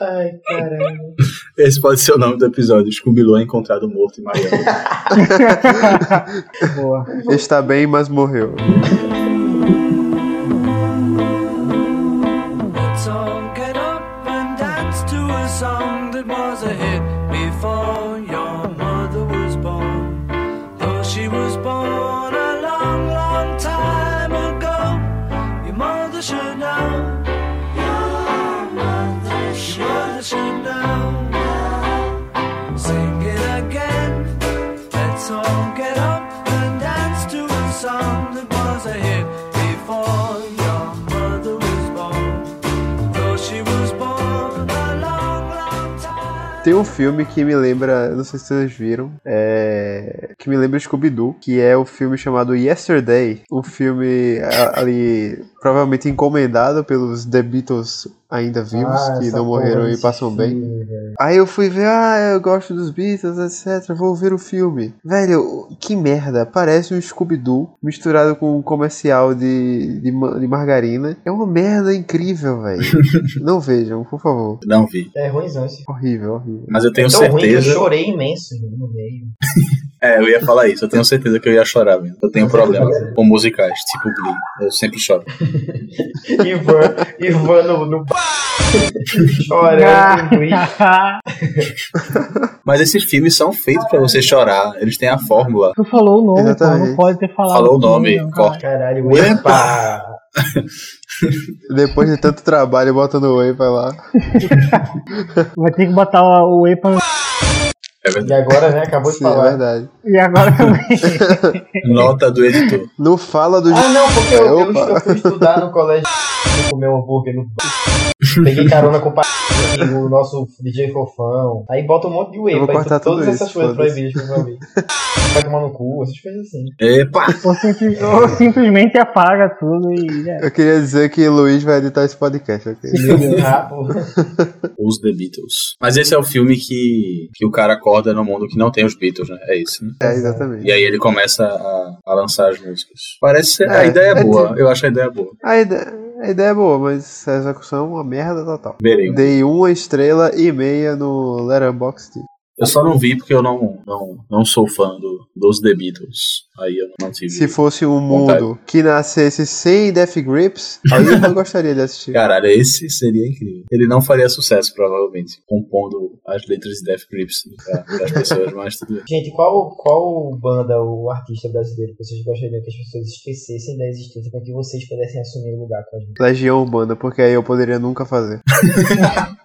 Ai, caralho. Esse pode ser o nome do episódio: Scooby-Doo é encontrado morto em Miami. [LAUGHS] Boa. Está bem, mas morreu. Tem um filme que me lembra, não sei se vocês viram, é, que me lembra Scooby-Doo, que é o filme chamado Yesterday, um filme ali provavelmente encomendado pelos The Beatles ainda vivos, Ah, que não morreram e passam bem. filme, velho. Aí eu fui ver, ah, eu gosto dos Beatles, etc. Vou ver o filme. Velho, que merda. Parece um Scooby-Doo misturado com um comercial de, de, de margarina. É uma merda incrível, velho. [LAUGHS] Não vejam, por favor. Não vi. É ruimzão esse filme. Horrível, horrível. Mas eu tenho É tão ruim que eu certeza. chorei imenso no meio. [LAUGHS] É, eu ia falar isso. Eu tenho certeza que eu ia chorar mesmo. Eu tenho problema com musicais, tipo Glee. Eu sempre choro. [LAUGHS] Ivan, Ivan no, no chorando isso. [LAUGHS] Mas esses filmes são feitos pra você chorar. Eles têm a fórmula. Tu falou o nome, pô, Exatamente. não pode ter falado. Falou o nome, não, cara. corta. Caralho, epa! [LAUGHS] Depois de tanto trabalho, bota no Wave, vai lá. Vai ter que botar o EPA É E agora, né? Acabou de Sim, é falar. verdade. e agora também. [LAUGHS] Nota do editor. Não fala do. Ah, não, porque eu, eu, eu fui estudar no colégio. Fui comer um hambúrguer no. Peguei carona com o pai, o nosso DJ Fofão. Aí bota um monte de Eu whey vou pra cortar todas tudo essas isso, coisas foda-se. proibidas que eu falei. Vai tomar no cu, essas coisas assim. Epa! [LAUGHS] ou, simples- ou simplesmente apaga tudo e. É. Eu queria dizer que Luiz vai editar esse podcast, ok? Porra. Os The Beatles. Mas esse é o filme que, que o cara acorda no mundo que não tem os Beatles, né? É isso, né? É, exatamente. E aí ele começa a, a lançar as músicas. Parece ser. a É, ideia é é boa. tipo- Eu acho a ideia boa. A ideia, a ideia é boa, mas a execução é uma merda total. Verei. Dei uma estrela e meia no Letterboxd. Eu só não vi porque eu não, não, não sou fã do, dos The Beatles. Aí eu não tive. Se fosse um Vontade. mundo que nascesse sem Death Grips, aí eu não [LAUGHS] gostaria de assistir. Caralho, esse seria incrível. Ele não faria sucesso, provavelmente, compondo as letras de Death Grips para as [LAUGHS] pessoas, mas tudo bem. Gente, qual, qual banda ou artista brasileiro que vocês gostariam que as pessoas esquecessem da existência para que vocês pudessem assumir o lugar com a gente? Legião Urbana, porque aí eu poderia nunca fazer. [LAUGHS]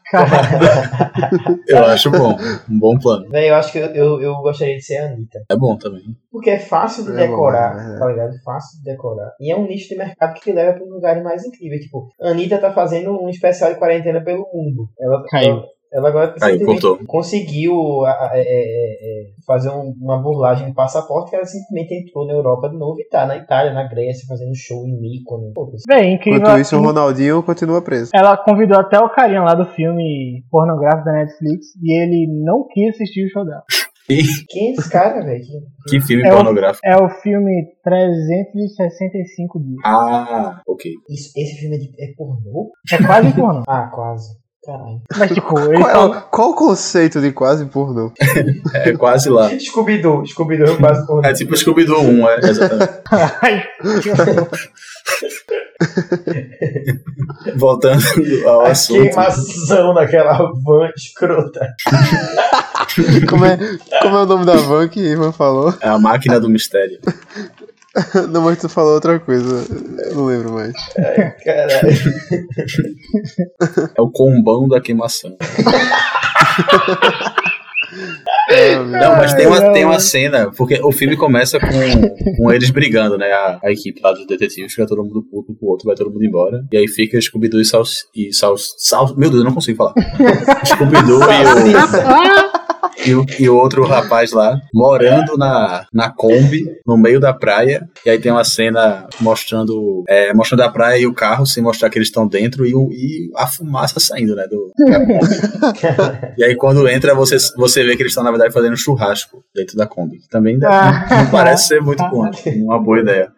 Eu acho bom. Um bom plano. Véi, eu acho que eu, eu, eu gostaria de ser a Anitta. É bom também. Porque é fácil fácil de É bom, decorar, é. tá ligado? Fácil de decorar. E é um nicho de mercado que te leva para lugares mais incríveis. Tipo, a Anitta tá fazendo um especial de quarentena pelo mundo. Ela, Caiu. ela, agora cortou. conseguiu a- é, é, é, fazer um- uma burlagem de passaporte que ela simplesmente entrou na Europa de novo e tá na Itália, na Grécia, fazendo show em Mykonos. Foda-se. Bem, incrível. Enquanto isso, o Ronaldinho continua preso. Ela convidou até o carinha lá do filme pornográfico da Netflix e ele não quis assistir o show dela. Quem é esse cara, velho? Que- filme É o- pornográfico. É o filme 365 dias. Ah, ok. Isso, esse filme é, de, é pornô? É quase pornô. [LAUGHS] Ah, quase. Caralho. Mas tipo, Qual, é o, qual o conceito de quase pornô? [LAUGHS] É quase lá. Scooby-Doo. Scooby-Doo é quase pornô. É tipo Scooby-Doo 1, é, exatamente. [LAUGHS] Ai, que horror. [LAUGHS] Voltando ao A assunto. queimação daquela van escrota. [LAUGHS] Como é, como é o nome da van que Ivan falou? É a máquina do mistério. [LAUGHS] Não, mas tu falou outra coisa. Eu não lembro mais. Caralho. É o combão da queimação. Meu. Não, mas tem uma, tem uma cena, porque o filme começa com, com eles brigando, né? A, a equipe lá dos detetives, fica todo mundo puto pro outro, vai todo mundo embora. E aí fica Scooby-Doo e Sal... E Sal, Sal meu Deus, eu não consigo falar. [LAUGHS] Scooby-Doo e o, [LAUGHS] e, o, e o outro rapaz lá, morando na, na Kombi, no meio da praia. E aí tem uma cena mostrando, é, mostrando a praia e o carro, sem mostrar que eles estão dentro, e, o- e a fumaça saindo, né? Do. [LAUGHS] E aí quando entra, você, você vê que eles estão, na verdade, fazendo churrasco dentro da Kombi. Que também deve- Ah. não parece ser muito bom. [LAUGHS] Uma boa ideia.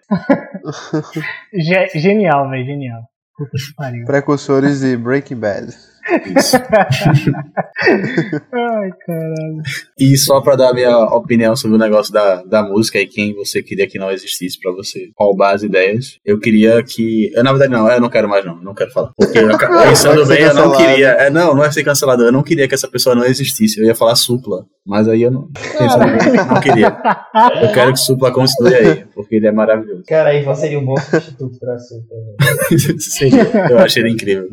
Ge- genial, velho, genial. Precursores de Breaking Bad. Isso. [LAUGHS] Ai, caralho. E só pra dar a minha opinião sobre o negócio da, da música e quem você queria que não existisse pra você roubar as ideias, eu queria que. Eu, na verdade, não, eu não quero mais, não. Não quero falar. Porque eu, [LAUGHS] pensando bem, eu não queria. É, não, não é ser cancelado. Eu não queria que essa pessoa não existisse. Eu ia falar supla. Mas aí eu não. Pensando bem, não queria. Eu [LAUGHS] quero que supla continue aí, porque ele é maravilhoso. Cara, Ivan seria um bom substituto pra você. também. Sim, eu achei ele incrível.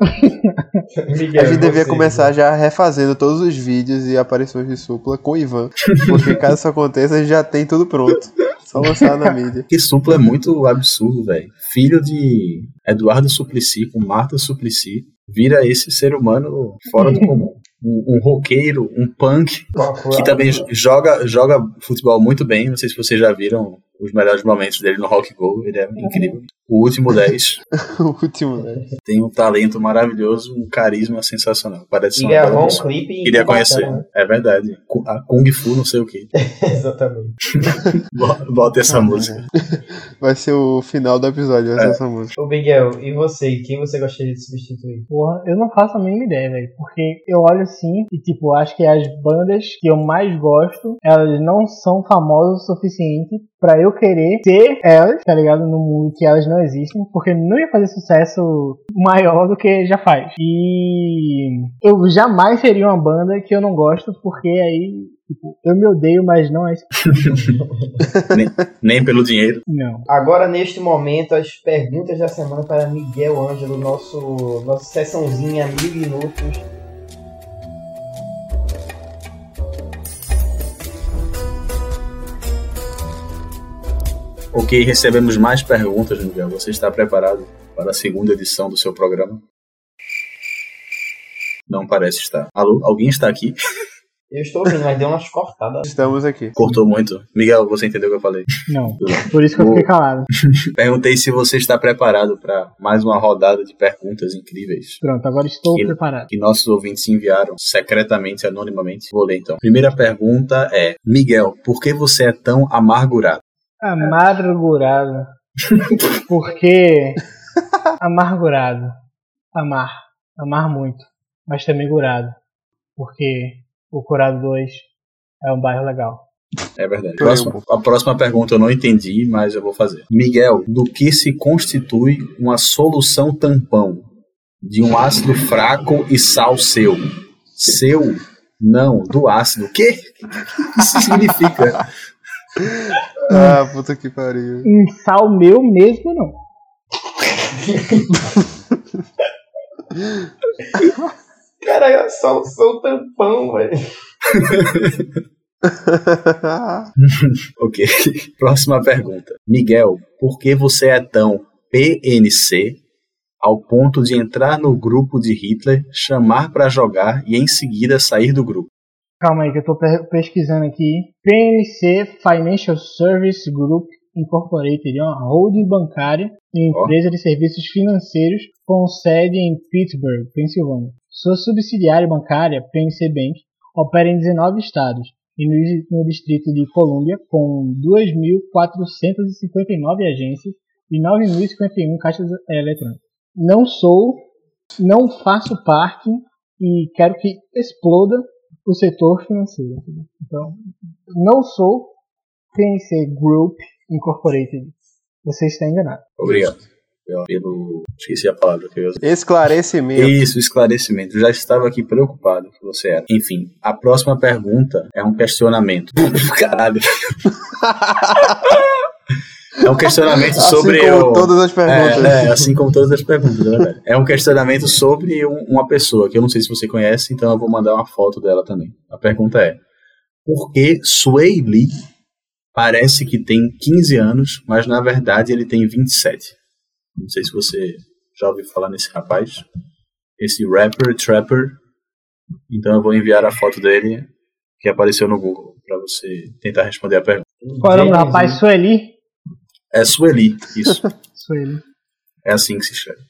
[LAUGHS] Miguel, A gente devia você, começar já refazendo todos os vídeos e aparições de supla com o Ivan. Porque caso isso aconteça, a gente já tem tudo pronto. Só lançar na mídia. Que supla é muito absurdo, velho. Filho de Eduardo Suplicy com Marta Suplicy vira esse ser humano fora do comum. Um, um roqueiro, um punk, que também joga, joga futebol muito bem. Não sei se vocês já viram os melhores momentos dele no Rock Go. Ele é incrível. O último 10 [LAUGHS] O último, né? tem um talento maravilhoso, um carisma sensacional. Parece E uma um clipe Queria Cubatão, conhecer. né? É verdade. A Kung Fu, não sei o que. [LAUGHS] Exatamente. [LAUGHS] Bota essa música. Vai ser o final do episódio, vai ser É. essa música. Ô, Miguel, e você? Quem você gostaria de substituir? Porra, eu não faço a mínima ideia, velho. Porque eu olho assim e, tipo, acho que as bandas que eu mais gosto, elas não são famosas o suficiente pra eu querer ter elas, tá ligado? No mundo que elas não existem. Porque não ia fazer sucesso maior do que já faz. E eu jamais seria uma banda que eu não gosto, porque aí, tipo, eu me odeio, mas não é esse. [LAUGHS] Nem pelo dinheiro. Não. Agora, neste momento, as perguntas da semana para Miguel Ângelo, nosso, nossa sessãozinha mil minutos. Ok, recebemos mais perguntas, Miguel. Você está preparado para a segunda edição do seu programa? Não parece estar. Alô, alguém está aqui? [LAUGHS] Eu estou ouvindo, mas deu umas cortadas. Estamos aqui. Cortou muito. Miguel, você entendeu o que eu falei? Não. Por isso que eu fiquei calado. [LAUGHS] Perguntei se você está preparado para mais uma rodada de perguntas incríveis Pronto, agora estou Que- preparado. que nossos ouvintes enviaram secretamente, anonimamente. Vou ler então. Primeira pergunta é: Miguel, por que você é tão amargurado? Amargurado. [LAUGHS] Porque amargurado. Amar. Amar muito. Mas também curado. Porque o Curado 2 é um bairro legal. É verdade. Próxima- a próxima pergunta eu não entendi, mas eu vou fazer. Miguel, do que se constitui uma solução tampão? De um ácido fraco e sal seu. Seu? Não, do ácido. O quê? O que isso significa? [LAUGHS] Ah, puta que pariu. Um sal meu mesmo não. [LAUGHS] Cara, é só o seu tampão, velho. [LAUGHS] Ok. Próxima pergunta. Miguel, por que você é tão PNC ao ponto de entrar no grupo de Hitler, chamar pra jogar e em seguida sair do grupo? Calma aí que eu tô pe- pesquisando aqui. PNC Financial Service Group Incorporated é uma holding bancária e empresa de serviços financeiros com sede em Pittsburgh, Pensilvânia. Sua subsidiária bancária, PNC Bank, opera em 19 estados e no, Distrito de Colômbia, com 2.459 agências e 9.051 caixas eh, eletrônicas. Não sou, não faço parte e quero que exploda o setor financeiro. Então, não sou PNC Group Incorporated. Você está enganado. Obrigado. Pelo, Esqueci a palavra que eu ia usar. Esclarecimento. Isso, esclarecimento. Eu já estava aqui preocupado que você era. Enfim, a próxima pergunta é um questionamento. [LAUGHS] Caralho. É um questionamento Assim sobre como o... todas as perguntas. É, é, assim como todas as perguntas, é verdade. É um questionamento sobre um- uma pessoa que eu não sei se você conhece, então eu vou mandar uma foto dela também. A pergunta é: por que Sway Lee parece que tem 15 anos, mas na verdade ele tem 27? Não sei se você já ouviu falar nesse rapaz, esse rapper, trapper. Então eu vou enviar a foto dele que apareceu no Google para você tentar responder a pergunta. Qual é o nome do James rapaz? Sueli? É Sueli, isso. [LAUGHS] Sueli. é assim que se escreve.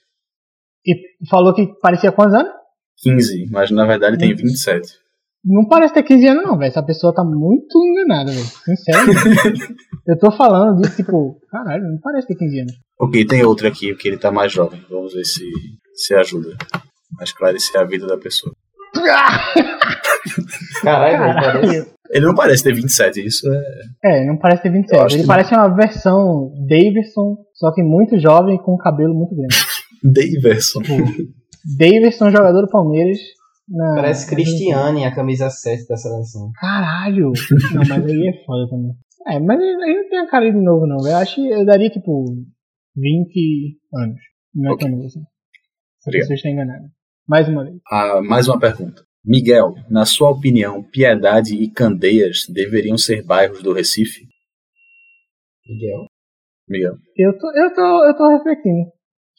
E falou que parecia quantos anos? 15, mas na verdade tem 27. Não parece ter 15 anos, não, velho. Essa pessoa tá muito enganada, velho. Sincero. [LAUGHS] eu tô falando disso, tipo, caralho, não parece ter 15 anos. Ok, tem outro aqui, porque ele tá mais jovem. Vamos ver se, se ajuda a esclarecer a vida da pessoa. [LAUGHS] Caralho, velho, parece. Ele não parece ter 27, isso é. É, não parece ter Eu 27. acho Ele parece uma versão Davidson, só que muito jovem com cabelo muito grande. [LAUGHS] Daverson. Tipo, Davidson, jogador do Palmeiras. Na- Parece Cristiane, a camisa 7 da seleção. Caralho! [LAUGHS] Não, mas aí é foda também. É, mas ele ele não tem a cara de novo, não, velho. Eu acho que eu daria, tipo, 20 anos. Não é Ok. tão novo assim. Obrigado. pessoa está enganada. Mais uma vez. Ah, mais uma pergunta. Miguel, na sua opinião, Piedade e Candeias deveriam ser bairros do Recife? Miguel. Miguel. Eu tô, eu tô, eu tô refletindo.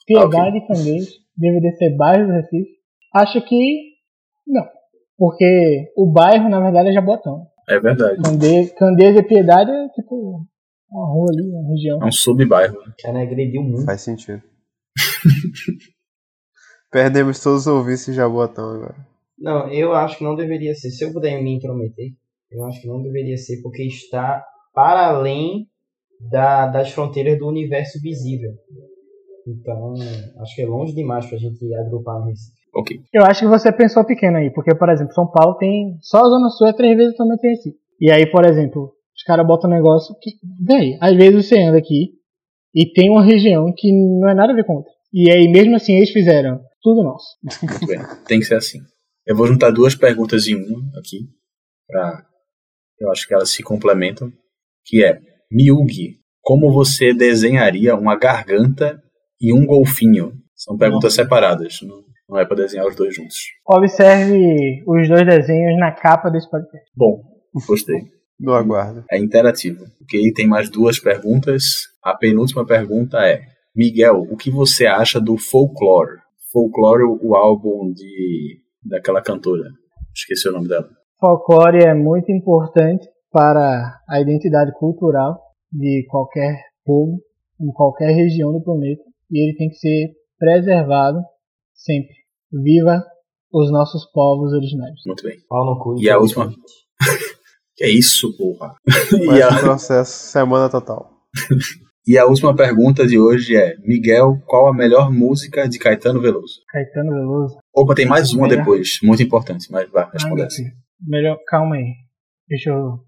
Piedade e Candeias deveria ser bairro do Recife. Acho que não. Porque o bairro, na verdade, é Jabotão. É verdade. Candeias, Candeias e Piedade é tipo uma rua ali, uma região. É um subbairro. O cara agrediu muito. Faz sentido. [LAUGHS] Perdemos todos os ouvintes de Jabotão agora. Não, eu acho que não deveria ser. Se eu puder me intrometer, eu acho que não deveria ser, porque está para além da, das fronteiras do universo visível. Então, acho que é longe demais pra gente agrupar no Recife. Ok. Eu acho que você pensou pequeno aí, porque, por exemplo, São Paulo tem. Só a Zona Sul é três vezes também tem Recife. E aí, por exemplo, os caras botam um negócio que. Véi, às vezes você anda aqui e tem uma região que não é nada a ver com outra. E aí, mesmo assim, eles fizeram tudo nosso. Muito [LAUGHS] bem. Tem que ser assim. Eu vou juntar duas perguntas em uma aqui. Pra... Eu acho que elas se complementam. Que é, Miyugi, como você desenharia uma garganta e um golfinho? São perguntas separadas. Não, não é para desenhar os dois juntos. Observe os dois desenhos na capa desse podcast. Bom, gostei. Do aguardo. É interativo. Ok, tem mais duas perguntas. A penúltima pergunta é: Miguel, o que você acha do Folklore? Folklore, o álbum de daquela cantora. Esqueci o nome dela. Folclore é muito importante para a identidade cultural de qualquer povo, em qualquer região do planeta, e ele tem que ser preservado sempre. Viva os nossos povos originários. Muito bem. Pau no cu. E a última? [LAUGHS] Que é isso, porra? E Mais um a, processo, semana total. [LAUGHS] e a última pergunta de hoje é: Miguel, qual a melhor música de Caetano Veloso? Caetano Veloso. Opa, tem mais uma Melhor. depois, muito importante, mas vai, Ai, responda. Deus. Melhor, calma aí. Deixa eu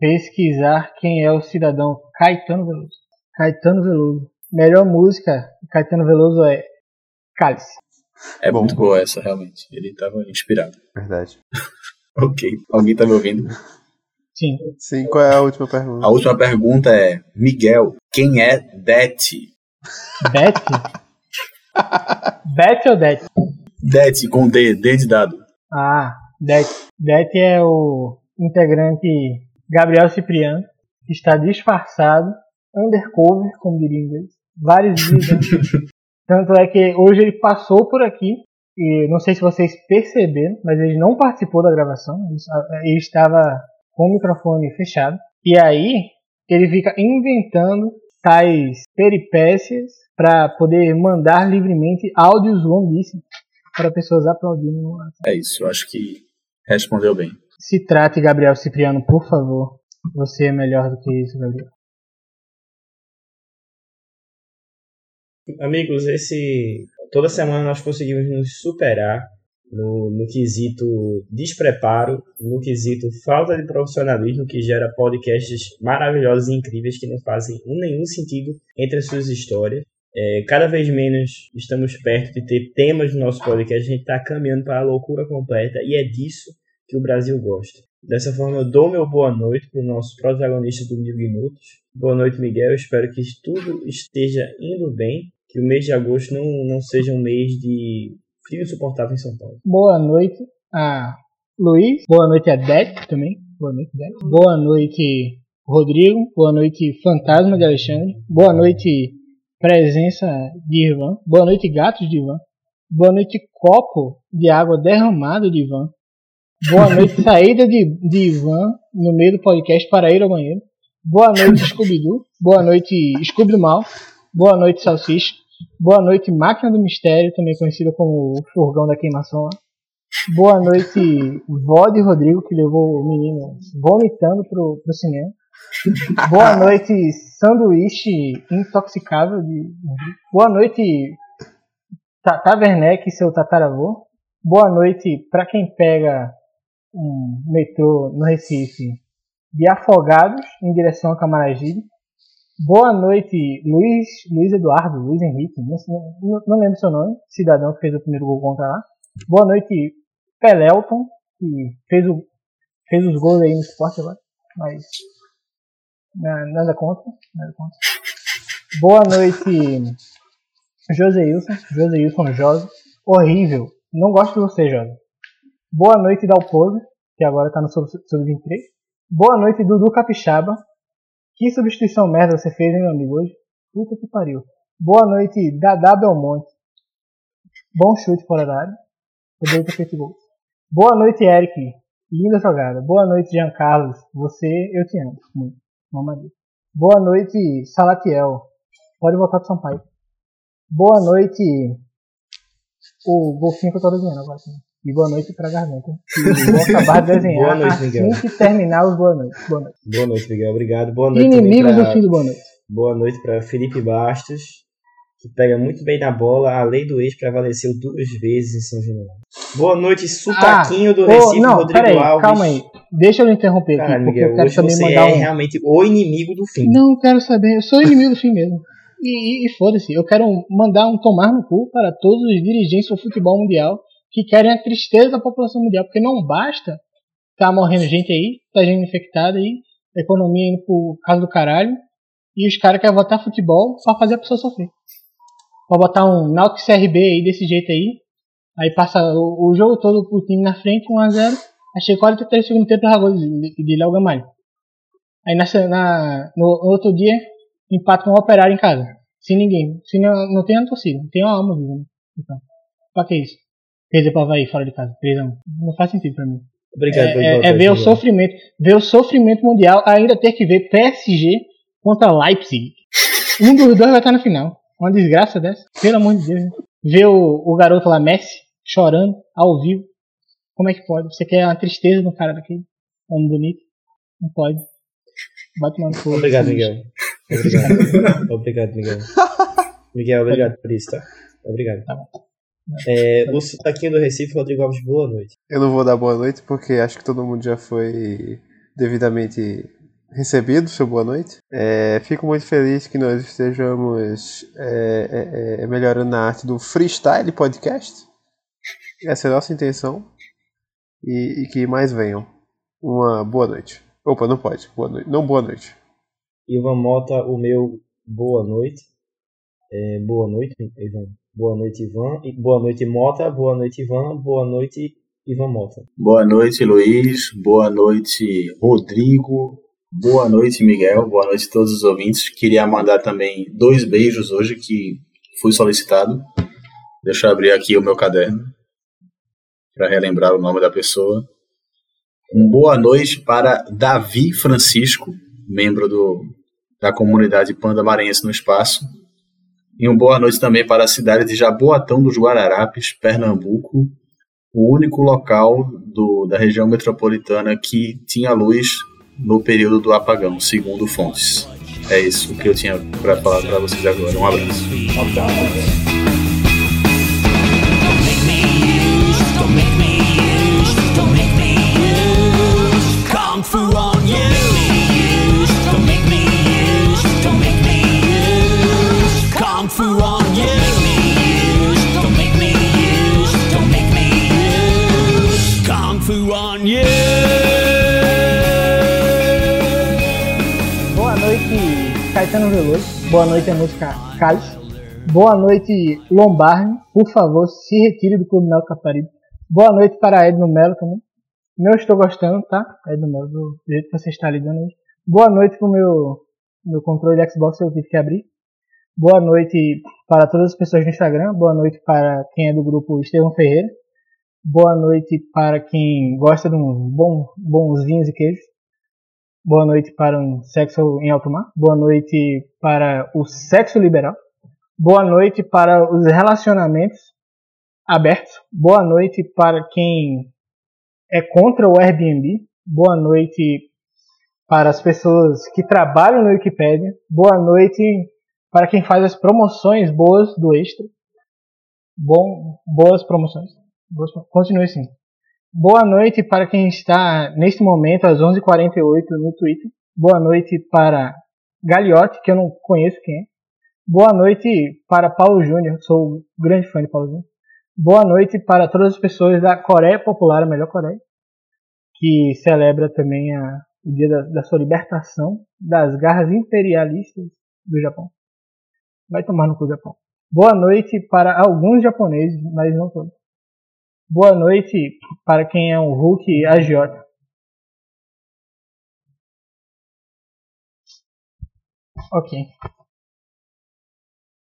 pesquisar quem é o cidadão Caetano Veloso. Caetano Veloso. Melhor música de Caetano Veloso é Cálice. É Bom. muito boa essa, realmente. Ele estava inspirado. Verdade. [LAUGHS] Ok. Alguém tá me ouvindo? Sim. Sim, qual é a última pergunta? A última pergunta é: Miguel, quem é Det? Beth? Beth ou Det? Det com D, D de dado. Ah, Det. Det é o integrante Gabriel Cipriano, que está disfarçado, undercover, como diria em inglês, vários dias antes. [LAUGHS] Tanto é que hoje ele passou por aqui, e não sei se vocês perceberam, mas ele não participou da gravação, ele estava com o microfone fechado. E aí, ele fica inventando tais peripécias para poder mandar livremente áudios longuíssimos para pessoas aplaudindo. É isso, eu acho que respondeu bem. Se trate, Gabriel Cipriano, por favor. Você é melhor do que isso, Gabriel. Amigos, esse toda semana nós conseguimos nos superar no, no quesito despreparo, no quesito falta de profissionalismo que gera podcasts maravilhosos e incríveis que não fazem nenhum sentido entre as suas histórias. É, cada vez menos estamos perto de ter temas no nosso podcast, a gente está caminhando para a loucura completa e é disso que o Brasil gosta. Dessa forma, eu dou meu boa noite para o nosso protagonista do Mil Minutos. Boa noite, Miguel. espero que tudo esteja indo bem, que o mês de agosto não, não seja um mês de frio insuportável em São Paulo. Boa noite a Luiz. Boa noite a Dete também. Boa noite, Dete. Boa noite, Rodrigo. Boa noite, Fantasma de Alexandre. Boa noite, presença de Ivan. Boa noite, gatos de Ivan. Boa noite, copo de água derramado de Ivan. Boa noite, saída de, de Ivan no meio do podcast para ir ao banheiro. Boa noite, Scooby-Doo. Boa noite, Scooby do Mal. Boa noite, Salsicha. Boa noite, Máquina do Mistério, também conhecida como o Furgão da Queimação. Boa noite, vó de Rodrigo, que levou o menino vomitando pro, pro cinema. Boa noite, sanduíche intoxicável de Boa noite, Tata Werneck seu tataravô. Boa noite para quem pega um metrô no Recife de Afogados em direção a Camaragibe. Boa noite, Luiz, Luiz Eduardo, Luiz Henrique, não, não, lembro seu nome, cidadão que fez o primeiro gol contra lá. Boa noite, Pelelton, que fez, o, fez os gols aí no esporte agora, mas Nada contra. Nada contra. Boa noite, Joseilson. Joseilson José. Horrível. Não gosto de você, José. Boa noite, Dalpozo, que agora tá no Sub-23. Boa noite, Dudu Capixaba. Que substituição merda você fez, hein, meu amigo, hoje? Puta que pariu. Boa noite, Dadá Belmonte. Bom chute fora da área. Poderia feito gol. Boa noite, Eric. Linda jogada. Boa noite, Jean Carlos. Você, eu te amo. Muito. Boa noite, Salatiel. Pode voltar pro Sampaio. Boa noite, o golfinho que eu tô desenhando agora. E boa noite pra Garganta. vou acabar de [LAUGHS] desenhar boa noite, Miguel. assim que terminar os boa noite. Boa noite. Boa noite, Miguel. Obrigado. Boa noite Inimigos pra... do fim do boa noite. Boa noite pra Felipe Bastos que pega muito bem na bola. A lei do ex prevaleceu duas vezes em São Januário. Boa noite, Sutaquinho ah, do Recife, não, Rodrigo peraí, Alves. Calma aí, deixa eu interromper Cara, aqui, Miguel, eu quero também você mandar é um... realmente o inimigo do fim. Não, quero saber, eu sou inimigo do fim mesmo. E, e, e foda-se, eu quero mandar um tomar no cu para todos os dirigentes do futebol mundial que querem a tristeza da população mundial, porque não basta tá morrendo gente aí, tá gente infectada aí, a economia indo pro caso do caralho, e os caras querem votar futebol pra fazer a pessoa sofrer. Pra botar um Nautic CRB aí desse jeito aí. Aí passa o, o jogo todo o time na frente, 1x0. Achei 43 segundos tempo para gol de, de Léo Gamalho. Aí na, na, no, outro dia, empata com o operário em casa. Sem ninguém. Se não, não tem a torcida, não tem uma alma viva. Né? Então, pra que isso? Perder pra Havaí fora de casa, 3x1. Não faz sentido pra mim. Obrigado é, é, é ver o sofrimento. Ver o sofrimento mundial, ainda ter que ver PSG contra Leipzig. [LAUGHS] Um dos dois vai estar na final. Uma desgraça dessa. Pelo amor de Deus. Né? Ver o, o garoto lá, Messi, chorando, ao vivo. Como é que pode? Você quer uma tristeza no cara daquele? Homem bonito? Não pode. Bate no fogo. Obrigado, Miguel. Obrigado. obrigado, Miguel. Miguel, obrigado por isso, tá? Obrigado. Tá bom. É, o sotaquinho do Recife, Rodrigo Alves, boa noite. Eu não vou dar boa noite porque acho que todo mundo já foi devidamente recebido seu boa noite. É, fico muito feliz que nós estejamos é, é, é, melhorando na arte do freestyle podcast. Essa é a nossa intenção. E, e, que mais venham. Uma boa noite. Opa, não pode. Boa noite. Não boa noite. Ivan Mota, o meu boa noite. É, boa noite, Ivan. Boa noite, Ivan. Boa noite, Mota. Boa noite, Ivan. Boa noite, Ivan Mota. Boa noite, Luiz. Boa noite, Rodrigo. Boa noite, Miguel. Boa noite a todos os ouvintes. Queria mandar também dois beijos hoje que fui solicitado. Deixa eu abrir aqui o meu caderno para relembrar o nome da pessoa. Um boa noite para Davi Francisco, membro do, da comunidade Panda Maranhense no Espaço. E um boa noite também para a cidade de Jaboatão dos Guararapes, Pernambuco, o único local do, da região metropolitana que tinha luz no período do apagão, segundo fontes. É isso que eu tinha para falar para vocês agora. Um abraço. Kung Caetano Veloso. Boa noite, a música Cálice. Boa noite, Lombardi. Por favor, se retire do Clube Caparibe. Boa noite para Edno Melo também. Não estou gostando, tá? Edno Melo, do jeito que você está lidando aí. Boa noite pro meu, meu controle Xbox, eu tive que abrir. Boa noite para todas as pessoas do Instagram. Boa noite para quem é do grupo Estevão Ferreira. Boa noite para quem gosta de um bom, bons vinhos e queijos. Boa noite para um sexo em alto mar. Boa noite para o sexo liberal. Boa noite para os relacionamentos abertos. Boa noite para quem é contra o Airbnb. Boa noite para as pessoas que trabalham no Wikipedia. Boa noite para quem faz as promoções boas do Extra. Bom, boas promoções. Boas, continue assim. Boa noite para quem está neste momento às 11h48 no Twitter. Boa noite para Galiote, que eu não conheço quem é. Boa noite para Paulo Júnior, sou um grande fã de Paulo Júnior. Boa noite para todas as pessoas da Coreia Popular, a melhor Coreia, que celebra também a, o dia da, da sua libertação das garras imperialistas do Japão. Vai tomar no cu do Japão. Boa noite para alguns japoneses, mas não todos. Boa noite para quem é um Hulk agiota. Ok.